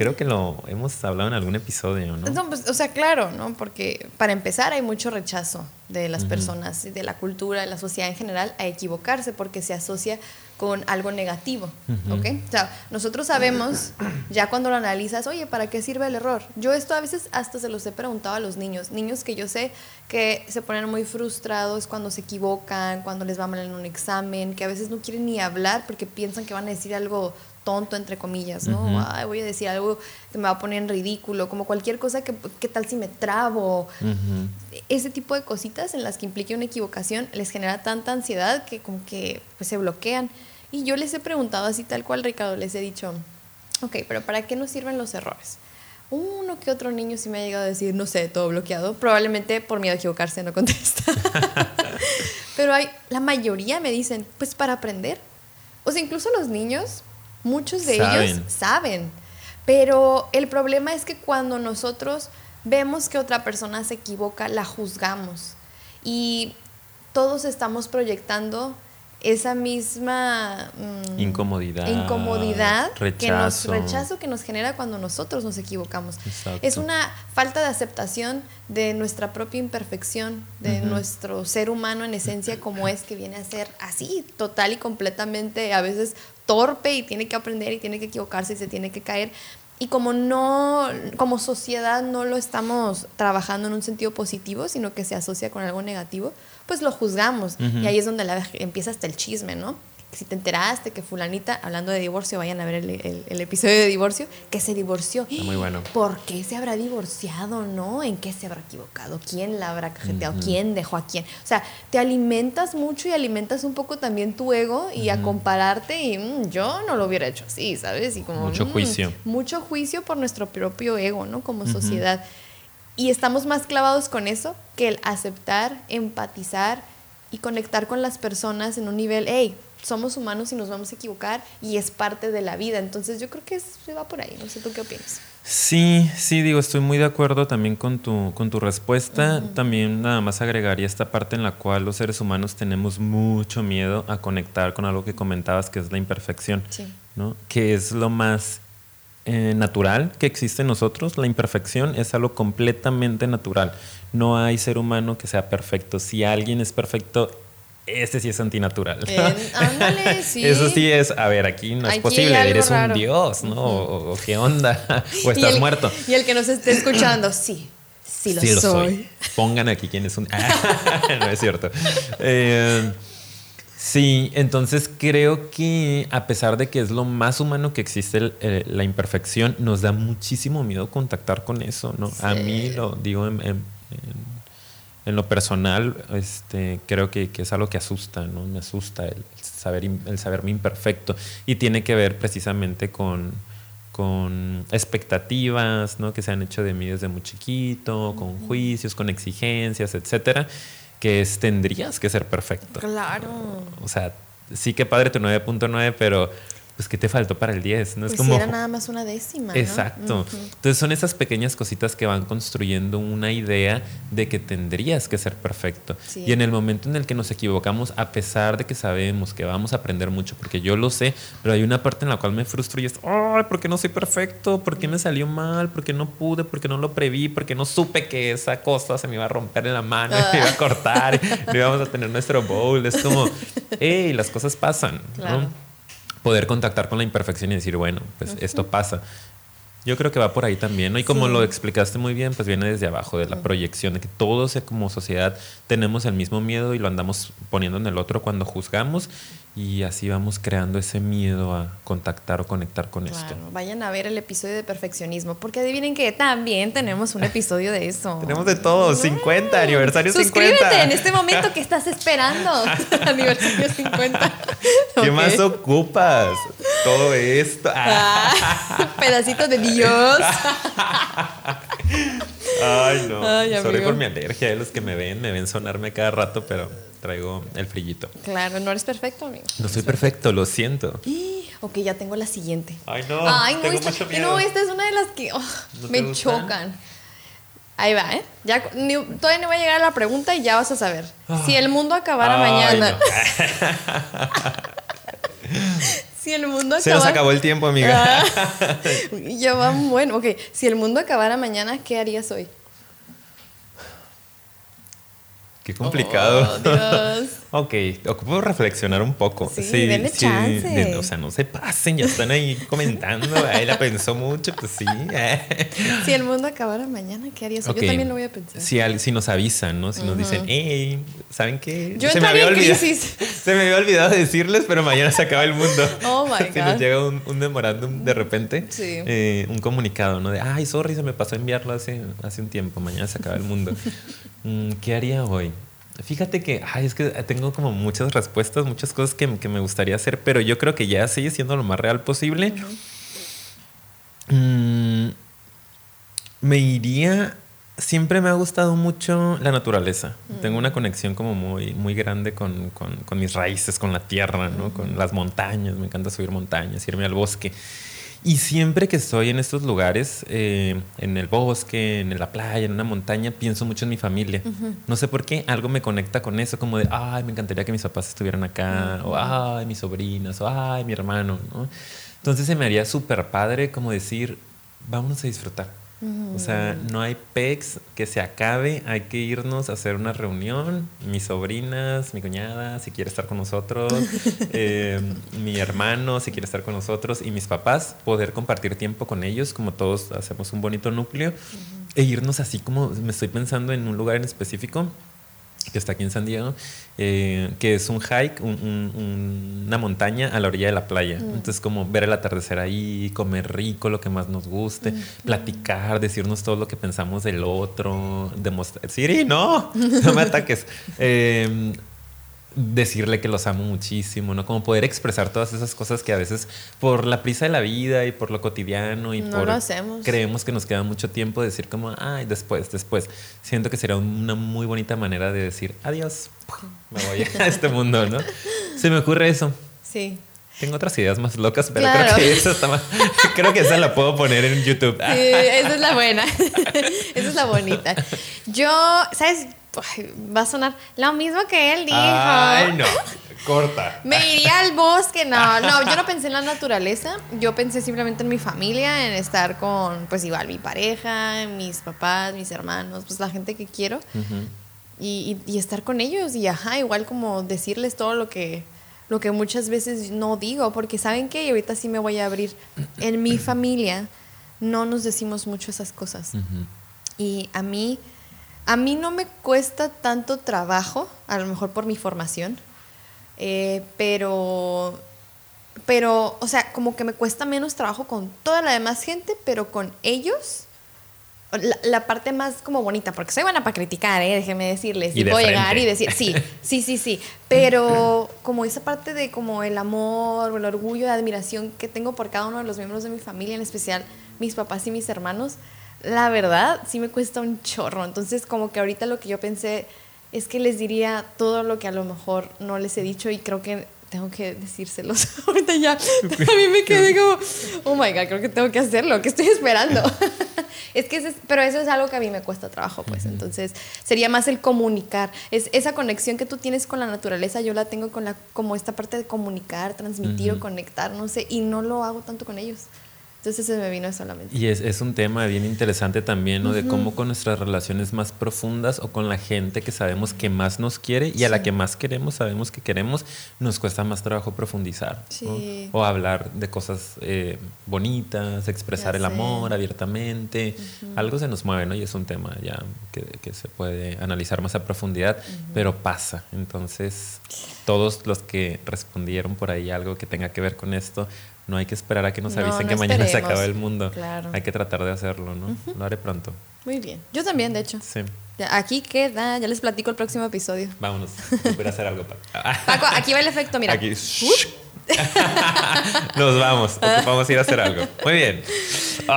Creo que lo hemos hablado en algún episodio, ¿no? No, pues, o sea, claro, ¿no? Porque para empezar hay mucho rechazo de las personas, y de la cultura, de la sociedad en general, a equivocarse porque se asocia con algo negativo, ¿ok? O sea, nosotros sabemos, ya cuando lo analizas, oye, ¿para qué sirve el error? Yo esto a veces hasta se los he preguntado a los niños, niños que yo sé que se ponen muy frustrados cuando se equivocan, cuando les va mal en un examen, que a veces no quieren ni hablar porque piensan que van a decir algo tonto, entre comillas, ¿no? Ay, voy a decir algo que me va a poner en ridículo, como cualquier cosa que, ¿qué tal si me trabo? Ese tipo de cositas en las que implique una equivocación les genera tanta ansiedad que como que pues, se bloquean. Y yo les he preguntado así tal cual, Ricardo, les he dicho, ok, pero ¿para qué nos sirven los errores? Uno que otro niño sí me ha llegado a decir, no sé, todo bloqueado, probablemente por miedo a equivocarse no contesta. pero hay, la mayoría me dicen, pues para aprender. O sea, incluso los niños, muchos de ellos Saben. Pero el problema es que cuando nosotros vemos que otra persona se equivoca, la juzgamos. Y todos estamos proyectando esa misma mm, Incomodidad, incomodidad que nos rechazo. rechazo que nos genera cuando nosotros nos equivocamos. Exacto. Es una falta de aceptación de nuestra propia imperfección, de nuestro ser humano en esencia como es que viene a ser así, total y completamente a veces torpe y tiene que aprender y tiene que equivocarse y se tiene que caer. y como no, como sociedad no lo estamos trabajando en un sentido positivo, sino que se asocia con algo negativo, pues lo juzgamos. Y ahí es donde la, empieza hasta el chisme, ¿no? Si te enteraste que fulanita, hablando de divorcio, vayan a ver el, episodio de divorcio, que se divorció. muy bueno. ¿Por qué se habrá divorciado, no? ¿En qué se habrá equivocado? ¿Quién la habrá cajeteado? ¿Quién dejó a quién? O sea, te alimentas mucho y alimentas un poco también tu ego y a compararte y mm, yo no lo hubiera hecho así, ¿sabes? Y como, mucho mm, juicio. Mucho juicio por nuestro propio ego, ¿no? Como sociedad. Y estamos más clavados con eso que el aceptar, empatizar y conectar con las personas en un nivel, hey, somos humanos y nos vamos a equivocar y es parte de la vida. Entonces yo creo que se va por ahí. No sé tú qué opinas. Sí, sí, digo, estoy muy de acuerdo también con tu, con tu respuesta. También nada más agregaría esta parte en la cual los seres humanos tenemos mucho miedo a conectar con algo que comentabas, que es la imperfección, ¿no? Que es lo más eh, natural que existe en nosotros. La imperfección es algo completamente natural. No hay ser humano que sea perfecto. Si alguien es perfecto, este sí es antinatural. Eso sí es, a ver, aquí no es posible, eres un dios, ¿no? o, qué onda, o estás muerto. Y el que nos esté escuchando, sí, sí lo, soy. Pongan aquí quién es un... no es cierto. Eh, sí, entonces creo que a pesar de que es lo más humano que existe la imperfección, nos da muchísimo miedo contactar con eso, ¿no? A mí lo digo en en lo personal, este, creo que, es algo que asusta, ¿no? Me asusta el saber el saberme imperfecto y tiene que ver precisamente con, con expectativas, ¿no? Que se han hecho de mí desde muy chiquito, con juicios, con exigencias, etcétera, que es, tendrías que ser perfecto. Claro. O sea, sí que padre tu 9.9, pero pues ¿qué te faltó para el 10? No es pues como... era nada más una décima. Exacto. Entonces son esas pequeñas cositas que van construyendo una idea de que tendrías que ser perfecto. Y en el momento en el que nos equivocamos, a pesar de que sabemos que vamos a aprender mucho, porque yo lo sé, pero hay una parte en la cual me frustro y es, ay, ¿por qué no soy perfecto? ¿Por qué me salió mal? ¿Por qué no pude? ¿Por qué no lo preví? ¿Por qué no supe que esa cosa se me iba a romper en la mano, y me iba a cortar, y no íbamos a tener nuestro bowl? Es como, hey, las cosas pasan. ¿no? Poder contactar con la imperfección y decir, bueno, pues esto pasa. Yo creo que va por ahí también, ¿no? Y como lo explicaste muy bien, pues viene desde abajo, de la proyección, de que todos como sociedad tenemos el mismo miedo y lo andamos poniendo en el otro cuando juzgamos y así vamos creando ese miedo a contactar o conectar con esto. Vayan a ver el episodio de perfeccionismo, porque adivinen que también tenemos un episodio de eso. tenemos de todo, 50, aniversario 50. Suscríbete en este momento que estás esperando. aniversario 50. ¿Qué más ocupas? Todo esto. Ah, pedacito de Dios. Ay, no. Ay, Sorry por mi alergia. Los que me ven, me ven sonarme cada rato, pero traigo el frillito. Claro, no eres perfecto, amigo. No soy perfecto, lo siento. Ok, ya tengo la siguiente. Ay, no. Ay, no, esta, no, esta es una de las que oh, me chocan. Ahí va, ¿eh? Ya, todavía no va a llegar a la pregunta y ya vas a saber. Ah. Si el mundo acabara mañana. si el mundo acabara. Se nos acabó el tiempo, amiga. Ah. ya va, bueno, ok. Si el mundo acabara mañana, ¿qué harías hoy? Qué complicado. Oh, ok, ocupo reflexionar un poco. Sí, sí, chance. o sea, no se pasen, ya están ahí comentando. Ahí la pensó mucho, pues sí. si el mundo acabara mañana, ¿qué harías? Yo también lo voy a pensar. Si, si nos avisan, ¿no? Si nos dicen, hey, ¿saben qué? Yo se me había olvidado. Se me había olvidado decirles, pero mañana se acaba el mundo. Oh my God. Si nos llega un, un memorándum de repente, eh, un comunicado, ¿no? De, ay, sorry, se me pasó a enviarlo hace, hace un tiempo, mañana se acaba el mundo. Mm, ¿Qué haría hoy? Fíjate que ay, es que tengo como muchas respuestas, muchas cosas que, que, me gustaría hacer, pero yo creo que ya sigue siendo lo más real posible. Mm, me iría. Siempre me ha gustado mucho la naturaleza. Tengo una conexión como muy, muy grande con, con, con mis raíces, con la tierra, ¿no? con las montañas. Me encanta subir montañas, irme al bosque. Y siempre que estoy en estos lugares, eh, en el bosque, en la playa, en una montaña, pienso mucho en mi familia. No sé por qué, algo me conecta con eso, como de, ay, me encantaría que mis papás estuvieran acá, o ay, mis sobrinas, o ay, mi hermano, ¿no? Entonces se me haría súper padre como decir, vámonos a disfrutar. O sea, no hay PEX que se acabe, hay que irnos a hacer una reunión, mis sobrinas, mi cuñada, si quiere estar con nosotros, eh, mi hermano, si quiere estar con nosotros, y mis papás, poder compartir tiempo con ellos, como todos hacemos un bonito núcleo, e irnos así como, me estoy pensando en un lugar en específico, que está aquí en San Diego, eh, que es un hike, una montaña a la orilla de la playa. Mm. Entonces, como ver el atardecer ahí, comer rico, lo que más nos guste, mm. platicar, decirnos todo lo que pensamos del otro, demostrar, Siri, no, no me ataques. Eh, decirle que los amo muchísimo, ¿no? Como poder expresar todas esas cosas que a veces por la prisa de la vida y por lo cotidiano y por lo hacemos. creemos que nos queda mucho tiempo decir como, ay, después, después. Siento que sería una muy bonita manera de decir, adiós, me voy a este mundo, ¿no? Se me ocurre eso. Sí. Tengo otras ideas más locas, pero creo que esa está más, creo que esa la puedo poner en YouTube. Sí, esa es la buena. esa es la bonita. Yo, ¿sabes? Va a sonar lo mismo que él dijo. Ay, no. Corta. Me iría al bosque. No, no, yo no pensé en la naturaleza. Yo pensé simplemente en mi familia, en estar con, pues igual, mi pareja, mis papás, mis hermanos, pues la gente que quiero. y, y, estar con ellos. Y ajá, igual como decirles todo lo que, lo que muchas veces no digo. Porque saben que ahorita sí me voy a abrir. En mi familia no nos decimos mucho esas cosas. Y a mí a mí no me cuesta tanto trabajo, a lo mejor por mi formación, eh, pero, pero, o sea, como que me cuesta menos trabajo con toda la demás gente, pero con ellos, la, parte más como bonita, porque soy buena para criticar, ¿eh? déjenme decirles, y, puedo llegar y decir, sí, sí, sí, sí, pero como esa parte de como el amor, el orgullo, la admiración que tengo por cada uno de los miembros de mi familia, en especial mis papás y mis hermanos, la verdad sí me cuesta un chorro. Entonces como que ahorita lo que yo pensé es que les diría todo lo que a lo mejor no les he dicho y creo que tengo que decírselos. ahorita ya a mí me quedé como, oh my god, creo que tengo que hacerlo, ¿qué estoy esperando? es que, pero eso es algo que a mí me cuesta trabajo, pues. Entonces sería más el comunicar. Es esa conexión que tú tienes con la naturaleza, yo la tengo con la, como esta parte de comunicar, transmitir o conectar, no sé, y no lo hago tanto con ellos. Entonces se me vino solamente. Y es, es un tema bien interesante también, ¿no? De cómo con nuestras relaciones más profundas o con la gente que sabemos que más nos quiere y a la que más queremos, sabemos que queremos, nos cuesta más trabajo profundizar. O hablar de cosas eh, bonitas, expresar el amor abiertamente. Algo se nos mueve, ¿no? Y es un tema ya que, que se puede analizar más a profundidad, pero pasa. Entonces, todos los que respondieron por ahí algo que tenga que ver con esto, no hay que esperar a que nos avisen que mañana se acaba el mundo. Hay que tratar de hacerlo, ¿no? Lo haré pronto. Muy bien. Yo también, de hecho. Sí. aquí queda, ya les platico el próximo episodio. Vámonos. Voy a hacer algo, Paco. Paco, aquí va el efecto, mira. Aquí. Nos vamos. Vamos a ir a hacer algo. Muy bien. Siguiente.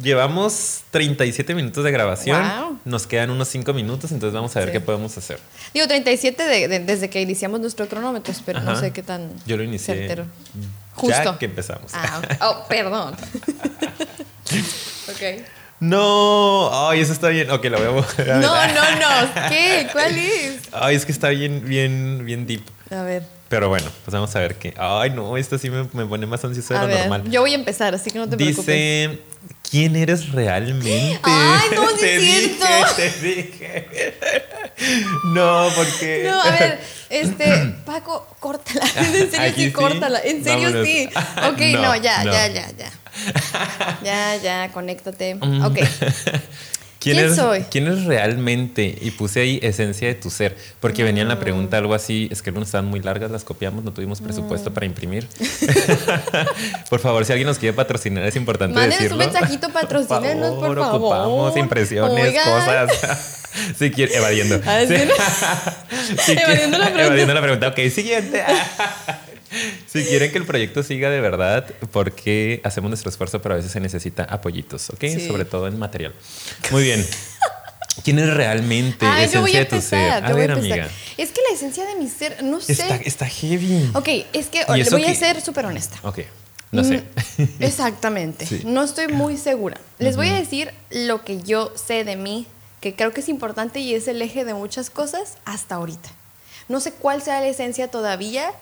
Llevamos 37 minutos de grabación. Nos quedan unos 5 minutos, entonces vamos a ver qué podemos hacer. Digo, 37 desde que iniciamos nuestro cronómetro, pero no sé qué tan. Yo lo inicié. Justo. Ya que empezamos. Ah, oh, perdón. ok. No, ay, eso está bien. Ok, lo voy a No, no, no. ¿Qué? ¿Cuál es? Ay, es que está bien, bien, bien deep. A ver. Pero bueno, pues vamos a ver qué. Ay, no, esto sí me, pone más ansioso de lo normal. Yo voy a empezar, así que no te preocupes. Dice, ¿quién eres realmente? Ay, no, te dije, te dije. no, porque. No, a ver, este, Paco, córtala. En serio, sí, córtala. En serio, sí. Ok, no, ya, ya, ya, ya. Ya, ya, conéctate. Mm. Ok. ¿Quién, soy? ¿Quién es realmente? Y puse ahí esencia de tu ser, porque venía en la pregunta algo así, es que algunas estaban muy largas, las copiamos, no tuvimos presupuesto mm. para imprimir. por favor, si alguien nos quiere patrocinar, es importante Mándenos decirlo. un mensajito, patrocínenos, por favor. ocupamos impresiones, cosas. si quiere, evadiendo. Ah, evadiendo la pregunta. Evadiendo la pregunta. Ok, siguiente. Si quieren que el proyecto siga de verdad, porque hacemos nuestro esfuerzo, pero a veces se necesita apoyitos, ¿ok? Sobre todo en material. Muy bien. ¿Quién es realmente la esencia de tu ser? A ver, amiga. Es que la esencia de mi ser, no sé. Está, heavy. Ok, es que voy a ser súper honesta. Ok, no sé. Mm, exactamente. No estoy muy segura. Les voy a decir lo que yo sé de mí, que creo que es importante y es el eje de muchas cosas hasta ahorita. No sé cuál sea la esencia todavía,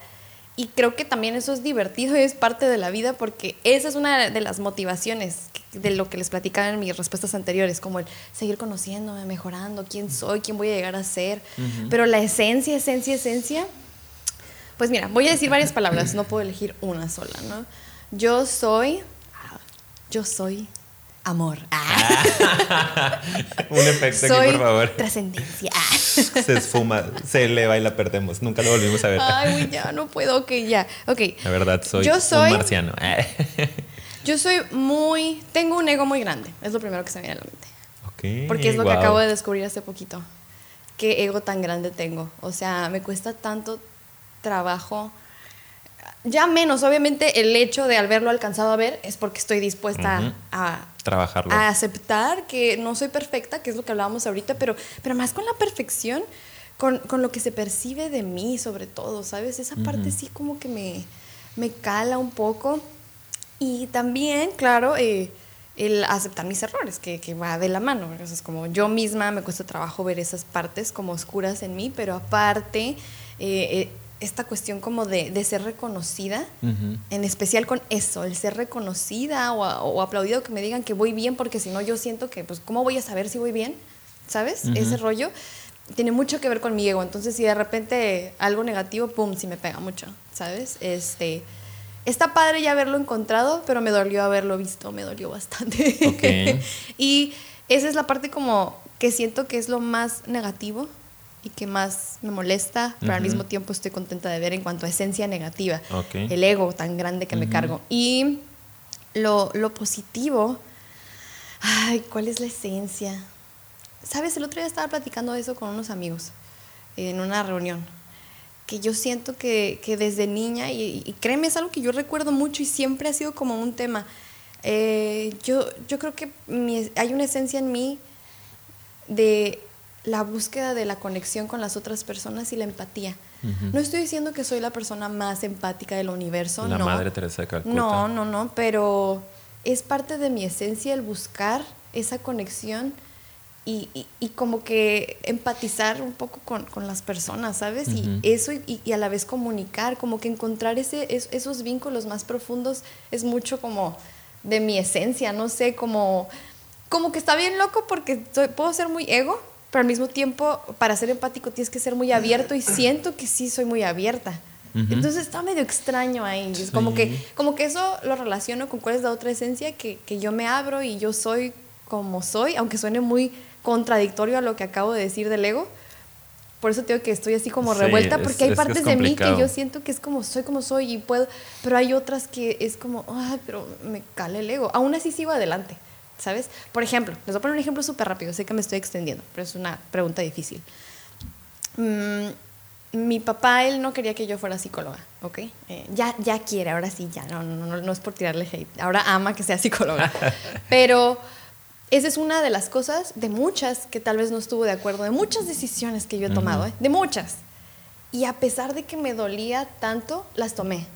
y creo que también eso es divertido y es parte de la vida porque esa es una de las motivaciones de lo que les platicaba en mis respuestas anteriores, como el seguir conociéndome, mejorando, quién soy, quién voy a llegar a ser. Pero la esencia, esencia, esencia, pues mira, voy a decir varias palabras, no puedo elegir una sola, ¿no? Yo soy, yo soy amor. Ah. Un efecto aquí, por favor. Trascendencia. Se esfuma, se eleva y la perdemos. Nunca lo volvimos a ver. Ay, ya no puedo. Ok, ya. Ok. La verdad, soy, yo soy un marciano. yo soy muy. Tengo un ego muy grande. Es lo primero que se me viene a la mente. Ok. Porque es lo que acabo de descubrir hace poquito. Qué ego tan grande tengo. O sea, me cuesta tanto trabajo ya menos, obviamente, el hecho de haberlo alcanzado a ver es porque estoy dispuesta a, trabajarlo. A aceptar que no soy perfecta, que es lo que hablábamos ahorita, pero, pero más con la perfección, con, lo que se percibe de mí, sobre todo, ¿sabes? Esa parte sí como que me, me cala un poco. Y también, claro, eh, el aceptar mis errores, que, va de la mano. Es como yo misma me cuesta trabajo ver esas partes como oscuras en mí, pero aparte. Eh, eh, esta cuestión como de, ser reconocida, en especial con eso, el ser reconocida o, aplaudido, que me digan que voy bien, porque si no yo siento que, pues, ¿cómo voy a saber si voy bien? ¿Sabes? Ese rollo tiene mucho que ver con mi ego. Entonces, si de repente algo negativo, pum, si me pega mucho, ¿sabes? Este, está padre ya haberlo encontrado, pero me dolió haberlo visto, me dolió bastante. y esa es la parte como que siento que es lo más negativo y que más me molesta, pero al mismo tiempo estoy contenta de ver en cuanto a esencia negativa, el ego tan grande que me cargo. Y lo, lo, positivo, ay, ¿cuál es la esencia? Sabes, el otro día estaba platicando eso con unos amigos en una reunión, que yo siento que, que desde niña, y, créeme, es algo que yo recuerdo mucho y siempre ha sido como un tema. Eh, yo, yo creo que hay una esencia en mí de la búsqueda de la conexión con las otras personas y la empatía. No estoy diciendo que soy la persona más empática del universo. La Madre Teresa de Calcuta. No, no, no, pero es parte de mi esencia el buscar esa conexión y, como que empatizar un poco con, las personas, ¿sabes? Y eso y, a la vez comunicar, como que encontrar ese, esos vínculos más profundos es mucho como de mi esencia, no sé, como, como que está bien loco porque puedo ser muy ego, pero al mismo tiempo, para ser empático tienes que ser muy abierto y siento que sí soy muy abierta. Entonces está medio extraño ahí. Es como, que, como que eso lo relaciono con cuál es la otra esencia, que, que yo me abro y yo soy como soy, aunque suene muy contradictorio a lo que acabo de decir del ego. Por eso tengo que estoy así como revuelta, porque hay partes de mí que yo siento que es como soy como soy y puedo, pero hay otras que es como, ay, pero me cala el ego. Aún así sigo adelante. ¿Sabes? Por ejemplo, les voy a poner un ejemplo súper rápido, sé que me estoy extendiendo, pero es una pregunta difícil. Mm, mi papá, él no quería que yo fuera psicóloga, ¿ok? Eh, ya, ya quiere, ahora sí, ya, no, no, no, no es por tirarle hate, ahora ama que sea psicóloga, pero esa es una de las cosas, de muchas, que tal vez no estuvo de acuerdo, de muchas decisiones que yo he tomado, ¿eh? de muchas. Y a pesar de que me dolía tanto, las tomé.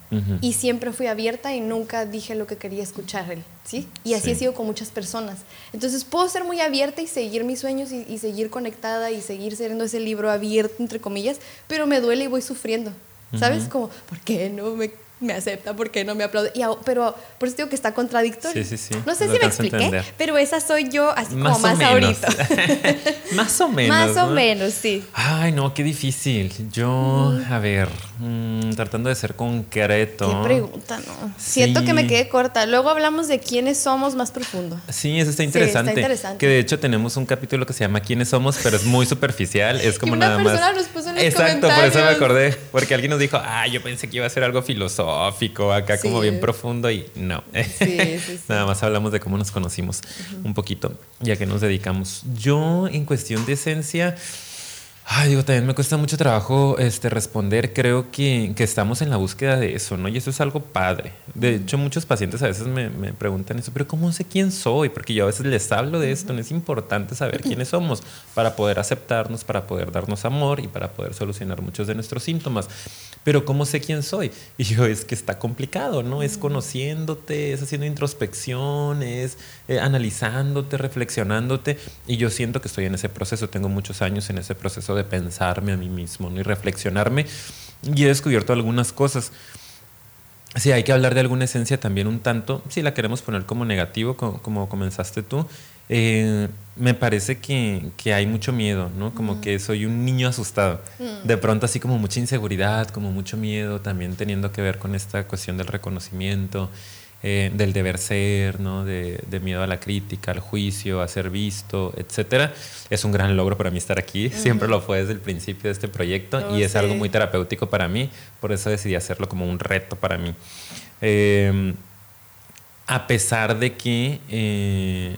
Y siempre fui abierta y nunca dije lo que quería escuchar él, ¿sí? Y así he sido con muchas personas. Entonces puedo ser muy abierta y seguir mis sueños y, seguir conectada y seguir siendo ese libro abierto, entre comillas, pero me duele y voy sufriendo. ¿Sabes? Como, ¿por qué no me me acepta, porque no me aplaude. Y, pero por eso digo que está contradictorio. Sí, sí, sí. No sé si me expliqué, pero esa soy yo así como más ahorita. más o menos. Más o menos, sí. Ay, no, qué difícil. Yo, a ver, mm, tratando de ser concreto. Qué pregunta, ¿no? Siento que me quedé corta. Luego hablamos de quiénes somos más profundo. Sí, eso está interesante. está interesante. Que de hecho tenemos un capítulo que se llama ¿Quiénes somos? Pero es muy superficial. Es como nada más. Nos puso en los Exacto, por eso me acordé. Porque alguien nos dijo, ah, yo pensé que iba a ser algo filosófico acá como bien profundo y no. Nada más hablamos de cómo nos conocimos un poquito, ya que nos dedicamos. Yo en cuestión de esencia... Ay, digo, también me cuesta mucho trabajo este, responder. Creo que, que, estamos en la búsqueda de eso, ¿no? Y eso es algo padre. De hecho, muchos pacientes a veces me, me, preguntan eso, pero ¿cómo sé quién soy? Porque yo a veces les hablo de esto. No es importante saber quiénes somos para poder aceptarnos, para poder darnos amor y para poder solucionar muchos de nuestros síntomas pero ¿cómo sé quién soy? Y yo, es que está complicado, ¿no? Es conociéndote, es haciendo introspección, es eh, analizándote, reflexionándote. Y yo siento que estoy en ese proceso, tengo muchos años en ese proceso de pensarme a mí mismo ¿no? y reflexionarme. y he descubierto algunas cosas. Sí, hay que hablar de alguna esencia también un tanto, si la queremos poner como negativo, como, comenzaste tú, eh, me parece que, hay mucho miedo, ¿no? Como que soy un niño asustado. Mm. De pronto así como mucha inseguridad, como mucho miedo, también teniendo que ver con esta cuestión del reconocimiento. Eh, del deber ser, ¿no? De, miedo a la crítica, al juicio, a ser visto, etcétera. Es un gran logro para mí estar aquí. Siempre lo fue desde el principio de este proyecto y es algo muy terapéutico para mí. Por eso decidí hacerlo como un reto para mí. Eh, a pesar de que eh,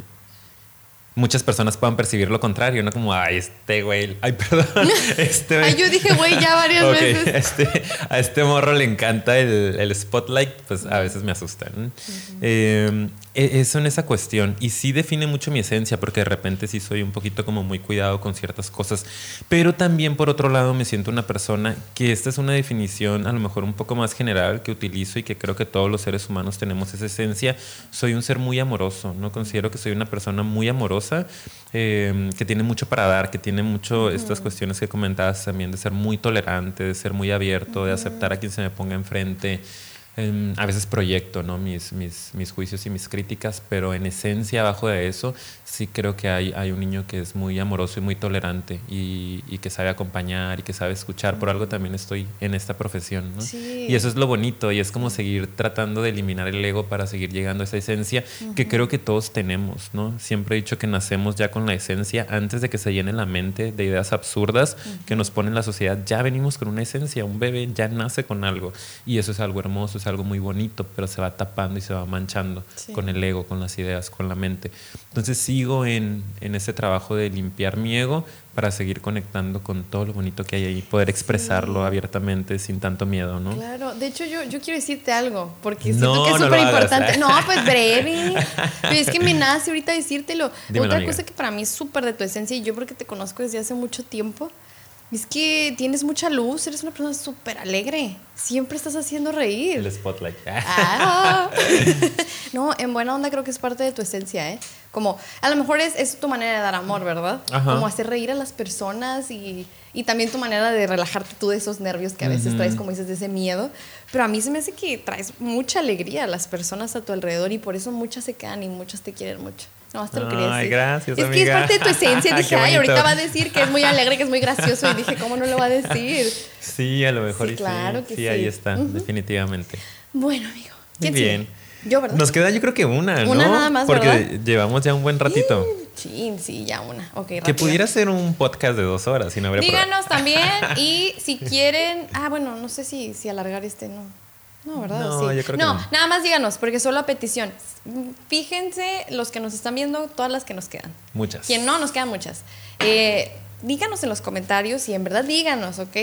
muchas personas puedan percibir lo contrario, ¿no? Como, ay, este güey, ay, perdón. Este, ay, yo dije güey ya varias veces. Este, a este morro le encanta el, el spotlight, pues a veces me asustan. eh, eso en esa cuestión. Y sí define mucho mi esencia, porque de repente sí soy un poquito como muy cuidado con ciertas cosas. Pero también, por otro lado, me siento una persona que esta es una definición a lo mejor un poco más general que utilizo y que creo que todos los seres humanos tenemos esa esencia. Soy un ser muy amoroso, ¿no? Considero que soy una persona muy amorosa, eh, que tiene mucho para dar, que tiene mucho estas cuestiones que comentabas también de ser muy tolerante, de ser muy abierto, de aceptar a quien se me ponga enfrente a veces proyecto ¿no? mis, mis, mis, juicios y mis críticas, pero en esencia, abajo de eso, sí creo que hay, hay un niño que es muy amoroso y muy tolerante y, y que sabe acompañar y que sabe escuchar. Por algo también estoy en esta profesión. ¿no? Y eso es lo bonito y es como seguir tratando de eliminar el ego para seguir llegando a esa esencia que creo que todos tenemos. ¿no? Siempre he dicho que nacemos ya con la esencia antes de que se llene la mente de ideas absurdas que nos pone la sociedad. Ya venimos con una esencia, un bebé ya nace con algo y eso es algo hermoso es algo muy bonito, pero se va tapando y se va manchando con el ego, con las ideas, con la mente. Entonces sigo en, en ese trabajo de limpiar mi ego para seguir conectando con todo lo bonito que hay ahí, poder expresarlo abiertamente sin tanto miedo, ¿no? Claro, de hecho yo, yo quiero decirte algo, porque siento que es súper importante. No, pues breve. Pero es que me nace ahorita decírtelo. Otra cosa que para mí es súper de tu esencia y yo porque te conozco desde hace mucho tiempo es que tienes mucha luz, eres una persona súper alegre. Siempre estás haciendo reír. El spotlight. Ah. no, en buena onda creo que es parte de tu esencia, ¿eh? Como, a lo mejor es, es tu manera de dar amor, ¿verdad? Como hacer reír a las personas y, y, también tu manera de relajarte tú de esos nervios que a veces traes, como dices, de ese miedo. Pero a mí se me hace que traes mucha alegría a las personas a tu alrededor y por eso muchas se quedan y muchas te quieren mucho. No, hasta lo quería Ay, gracias, Es que es parte de tu esencia. Dije, ay, ahorita va a decir que es muy alegre, que es muy gracioso. Y dije, ¿cómo no lo va a decir? Sí, a lo mejor sí. Claro que sí, sí. ahí está, definitivamente. Bueno, amigo. Muy bien. Yo, ¿verdad? Nos queda yo creo que una, ¿no? Una nada más, Porque llevamos ya un buen ratito. Sí, sí, ya una. Ok, Que pudiera ser un podcast de dos horas, si no habría Díganos también y si quieren... Ah, bueno, no sé si, si alargar este, no. No, ¿verdad? No, yo creo que no, nada más díganos, porque solo a petición. Fíjense los que nos están viendo, todas las que nos quedan. Muchas. Quien no, nos quedan muchas. Eh, díganos en los comentarios y en verdad díganos, ¿ok?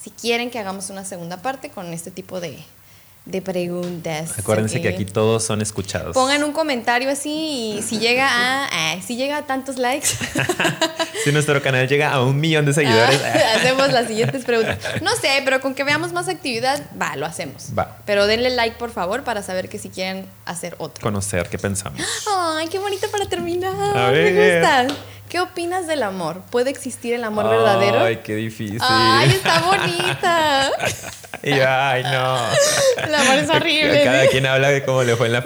Si quieren que hagamos una segunda parte con este tipo de, de preguntas. Acuérdense que aquí todos son escuchados. Pongan un comentario así y si llega a, si llega a tantos likes. si nuestro canal llega a un millón de seguidores. Ah, hacemos las siguientes preguntas. No sé, pero con que veamos más actividad, va, lo hacemos. Va. Pero denle like, por favor, para saber que si quieren hacer otro. Conocer qué pensamos. Ay, qué bonito para terminar. Me gusta. ¿Qué opinas del amor? ¿Puede existir el amor verdadero? Ay, qué difícil. Ay, está bonita. y ay, no. El amor es horrible. Cada quien habla de cómo le fue en la...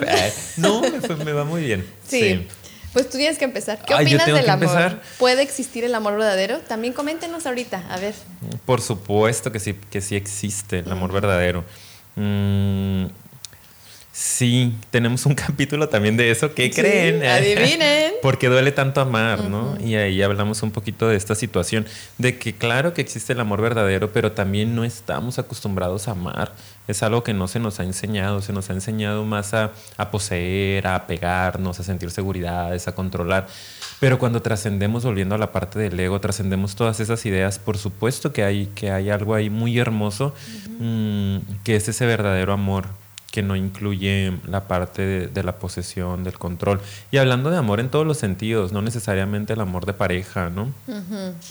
No, me, va muy bien. Sí. Pues tú tienes que empezar. ¿Qué opinas del amor? ¿Puede existir el amor verdadero? También coméntenos ahorita, a ver. Por supuesto que sí, que sí existe el amor verdadero. Mm, Sí, tenemos un capítulo también de eso. ¿Qué creen? Adivinen. Porque duele tanto amar, ¿no? Y ahí hablamos un poquito de esta situación, de que claro que existe el amor verdadero, pero también no estamos acostumbrados a amar. Es algo que no se nos ha enseñado, se nos ha enseñado más a, poseer, a apegarnos, a sentir seguridades, a controlar. Pero cuando trascendemos, volviendo a la parte del ego, trascendemos todas esas ideas, por supuesto que hay, que hay algo ahí muy hermoso, mm, que es ese verdadero amor que no incluye la parte de, la posesión, del control. Y hablando de amor en todos los sentidos, no necesariamente el amor de pareja, ¿no?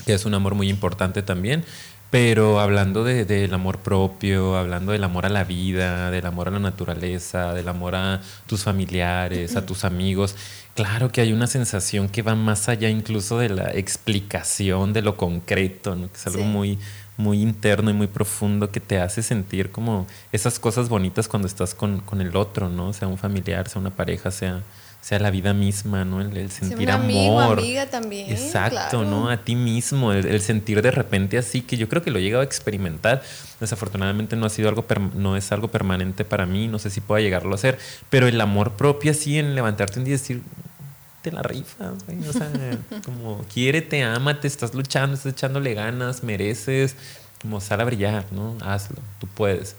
Que es un amor muy importante también, Pero hablando del de, amor propio, hablando del amor a la vida, del amor a la naturaleza, del amor a tus familiares, a tus amigos, claro que hay una sensación que va más allá incluso de la explicación de lo concreto, ¿no? que es algo muy, muy interno y muy profundo que te hace sentir como esas cosas bonitas cuando estás con, con el otro, ¿no? Sea un familiar, sea una pareja, sea sea la vida misma, ¿no? El, sentir amor. Amigo, amiga también. Exacto, ¿no? A ti mismo, el, sentir de repente así, que yo creo que lo he llegado a experimentar. Desafortunadamente no ha sido algo, no es algo permanente para mí, no sé si pueda llegarlo a hacer, pero el amor propio así en levantarte un día y decir, te la rifa, o sea, como quiérete, ámate, estás luchando, estás echándole ganas, mereces, como sal a brillar, ¿no? Hazlo, tú puedes.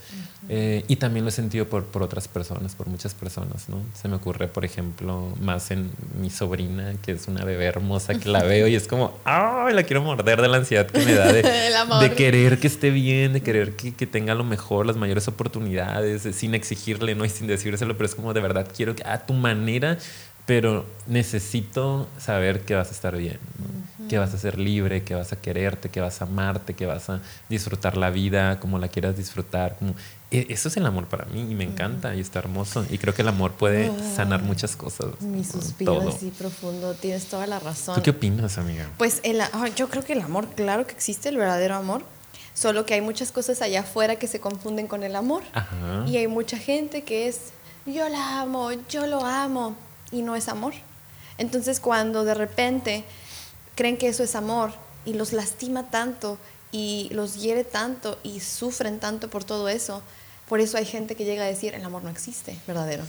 Eh, y también lo he sentido por, por otras personas, por muchas personas, ¿no? Se me ocurre, por ejemplo, más en mi sobrina, que es una bebé hermosa que la veo y es como, ¡ay! La quiero morder de la ansiedad que me da de, de querer que esté bien, de querer que, que, tenga lo mejor, las mayores oportunidades, sin exigirle, ¿no? Y sin decírselo, pero es como de verdad quiero que a tu manera pero necesito saber que vas a estar bien, que vas a ser libre, que vas a quererte, que vas a amarte, que vas a disfrutar la vida como la quieras disfrutar. Como, eso es el amor para mí y me encanta y está hermoso. Y creo que el amor puede sanar muchas cosas. Mi suspiro así profundo, tienes toda la razón. ¿Tú qué opinas, amiga? Pues el, yo creo que el amor, claro que existe, el verdadero amor. Solo que hay muchas cosas allá afuera que se confunden con el amor. Y hay mucha gente que es, yo la amo, yo lo amo y no es amor. Entonces cuando de repente creen que eso es amor y los lastima tanto y los hiere tanto y sufren tanto por todo eso, por eso hay gente que llega a decir el amor no existe, verdadero.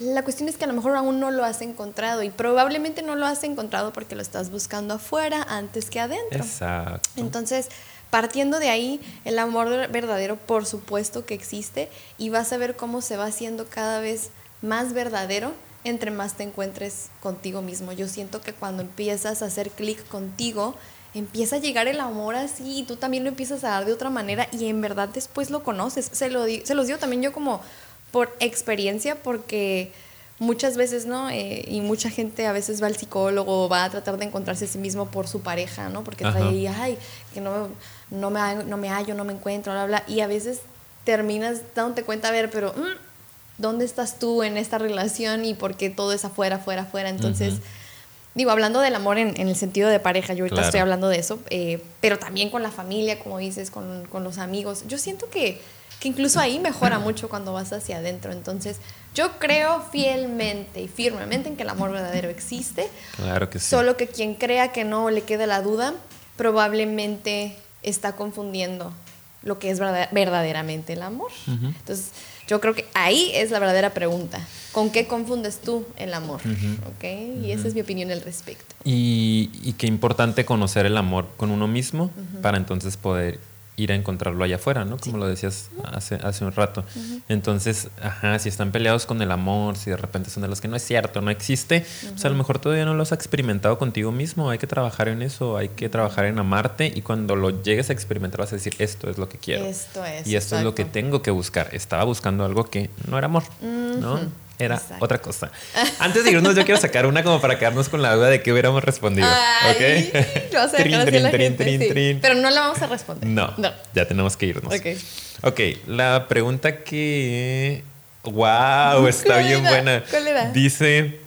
La cuestión es que a lo mejor aún no lo has encontrado y probablemente no lo has encontrado porque lo estás buscando afuera antes que adentro. Exacto. Entonces, partiendo de ahí, el amor verdadero por supuesto que existe y vas a ver cómo se va haciendo cada vez más verdadero entre más te encuentres contigo mismo. Yo siento que cuando empiezas a hacer clic contigo, empieza a llegar el amor así y tú también lo empiezas a dar de otra manera y en verdad después lo conoces. Se, lo se los digo también yo como por experiencia porque muchas veces, ¿no? Eh, y mucha gente a veces va al psicólogo, va a tratar de encontrarse a sí mismo por su pareja, ¿no? Porque trae ahí, ay, que no, no, me, no me hallo, no me encuentro, bla, bla. Y a veces terminas dándote cuenta, a ver, pero... Mm, ¿dónde estás tú en esta relación y por qué todo es afuera, afuera, afuera? Entonces, digo, hablando del amor en, el sentido de pareja, yo ahorita estoy hablando de eso, eh, pero también con la familia, como dices, con, con los amigos. Yo siento que, que, incluso ahí mejora mucho cuando vas hacia adentro. Entonces, yo creo fielmente y firmemente en que el amor verdadero existe. Claro que sí. Solo que quien crea que no le quede la duda, probablemente está confundiendo lo que es verdaderamente el amor. Entonces, yo creo que ahí es la verdadera pregunta. ¿Con qué confundes tú el amor? Y esa es mi opinión al respecto. Y, y, qué importante conocer el amor con uno mismo para entonces poder ir a encontrarlo allá afuera, ¿no? Como lo decías hace, hace un rato. Entonces, ajá, si están peleados con el amor, si de repente son de los que no es cierto, no existe, pues a lo mejor todavía no lo has experimentado contigo mismo. Hay que trabajar en eso, hay que trabajar en amarte y cuando lo llegues a experimentar vas a decir, esto es lo que quiero. Esto es. Y esto es lo que tengo que buscar. Estaba buscando algo que no era amor, ¿no? Era otra cosa. Antes de irnos, yo quiero sacar una como para quedarnos con la duda de qué hubiéramos respondido. Ay, ¿Ok? trin, trin, trin, trin, trin. Pero no la vamos a responder. No, no, ya tenemos que irnos. Ok. Ok, la pregunta que. ¡Wow! Está bien buena. ¿Cuál era? Dice: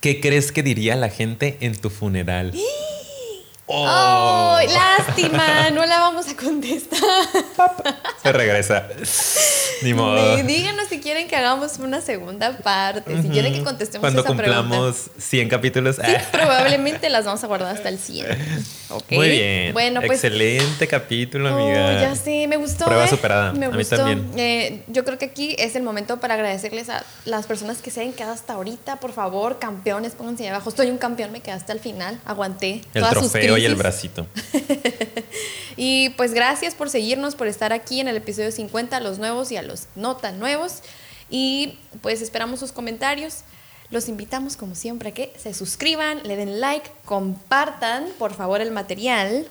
¿Qué crees que diría la gente en tu funeral? ¡Oh! lástima! No la vamos a contestar. Se regresa. Ni modo. Díganos si quieren que hagamos una segunda parte. Si quieren que contestemos Cuando esa cumplamos 100 capítulos. Sí, probablemente las vamos a guardar hasta el 100. Muy bien. Bueno, pues. Excelente capítulo, amiga. Oh, ya sé, me gustó. Prueba ¿eh? superada. Me a gustó. mí también. Eh, yo creo que aquí es el momento para agradecerles a las personas que se han quedado hasta ahorita. Por favor, campeones, pónganse ahí abajo. Estoy un campeón, me quedé hasta el final. Aguanté. El trofeo y el bracito. y pues gracias por seguirnos, por estar aquí en el episodio 50, a los nuevos y a los no tan nuevos. Y pues esperamos sus comentarios. Los invitamos, como siempre, a que se suscriban, le den like, compartan, por favor, el material.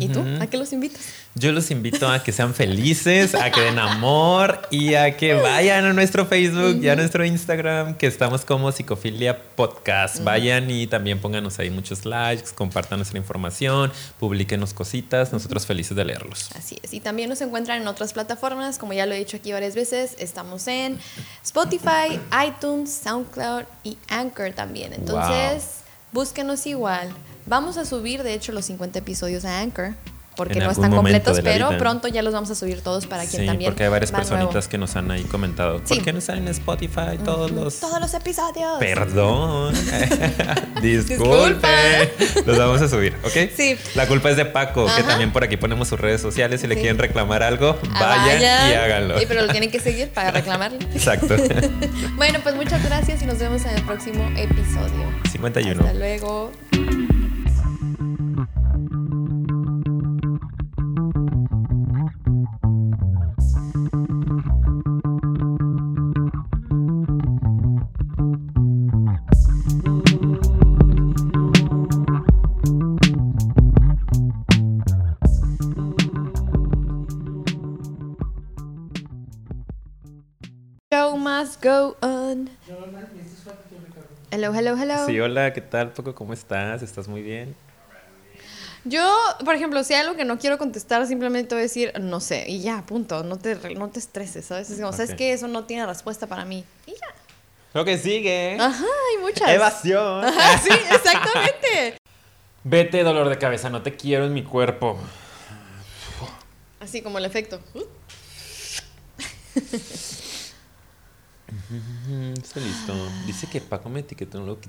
¿Y tú? ¿A qué los invitas? Yo los invito a que sean felices, a que den amor y a que vayan a nuestro Facebook y a nuestro Instagram, que estamos como Psicofilia Podcast. Vayan y también pónganos ahí muchos likes, compartan nuestra información, publiquenos cositas, nosotros felices de leerlos. Así es. Y también nos encuentran en otras plataformas, como ya lo he dicho aquí varias veces, estamos en Spotify, iTunes, SoundCloud y Anchor también. Entonces, búsquenos igual. Vamos a subir, de hecho, los 50 episodios a Anchor porque no están completos, pero pronto ya los vamos a subir todos para quien sí, también. Porque hay varias personitas que nos han ahí comentado. ¿Por qué no están en Spotify todos los. Todos los episodios. Perdón. Disculpe. los vamos a subir, ¿ok? Sí. La culpa es de Paco, que también por aquí ponemos sus redes sociales. Si le quieren reclamar algo, ah, vayan, y háganlo. Sí, pero lo tienen que seguir para reclamarle. Exacto. bueno, pues muchas gracias y nos vemos en el próximo episodio. 51. Hasta luego. Hello, hello, hello. Sí, hola, ¿qué tal, Poco? ¿Cómo estás? ¿Estás muy bien? Yo, por ejemplo, si hay algo que no quiero contestar, simplemente voy a decir, no sé, y ya, punto. No te, no te estreses, ¿sabes? Es como, ¿sabes que Eso no tiene respuesta para mí. Y ya. Lo que sigue. Ajá, hay muchas. Evasión. Ajá, sí, exactamente. Vete, dolor de cabeza, no te quiero en mi cuerpo. Así como el efecto. Está listo. Dice que Paco me etiquetó en lo que.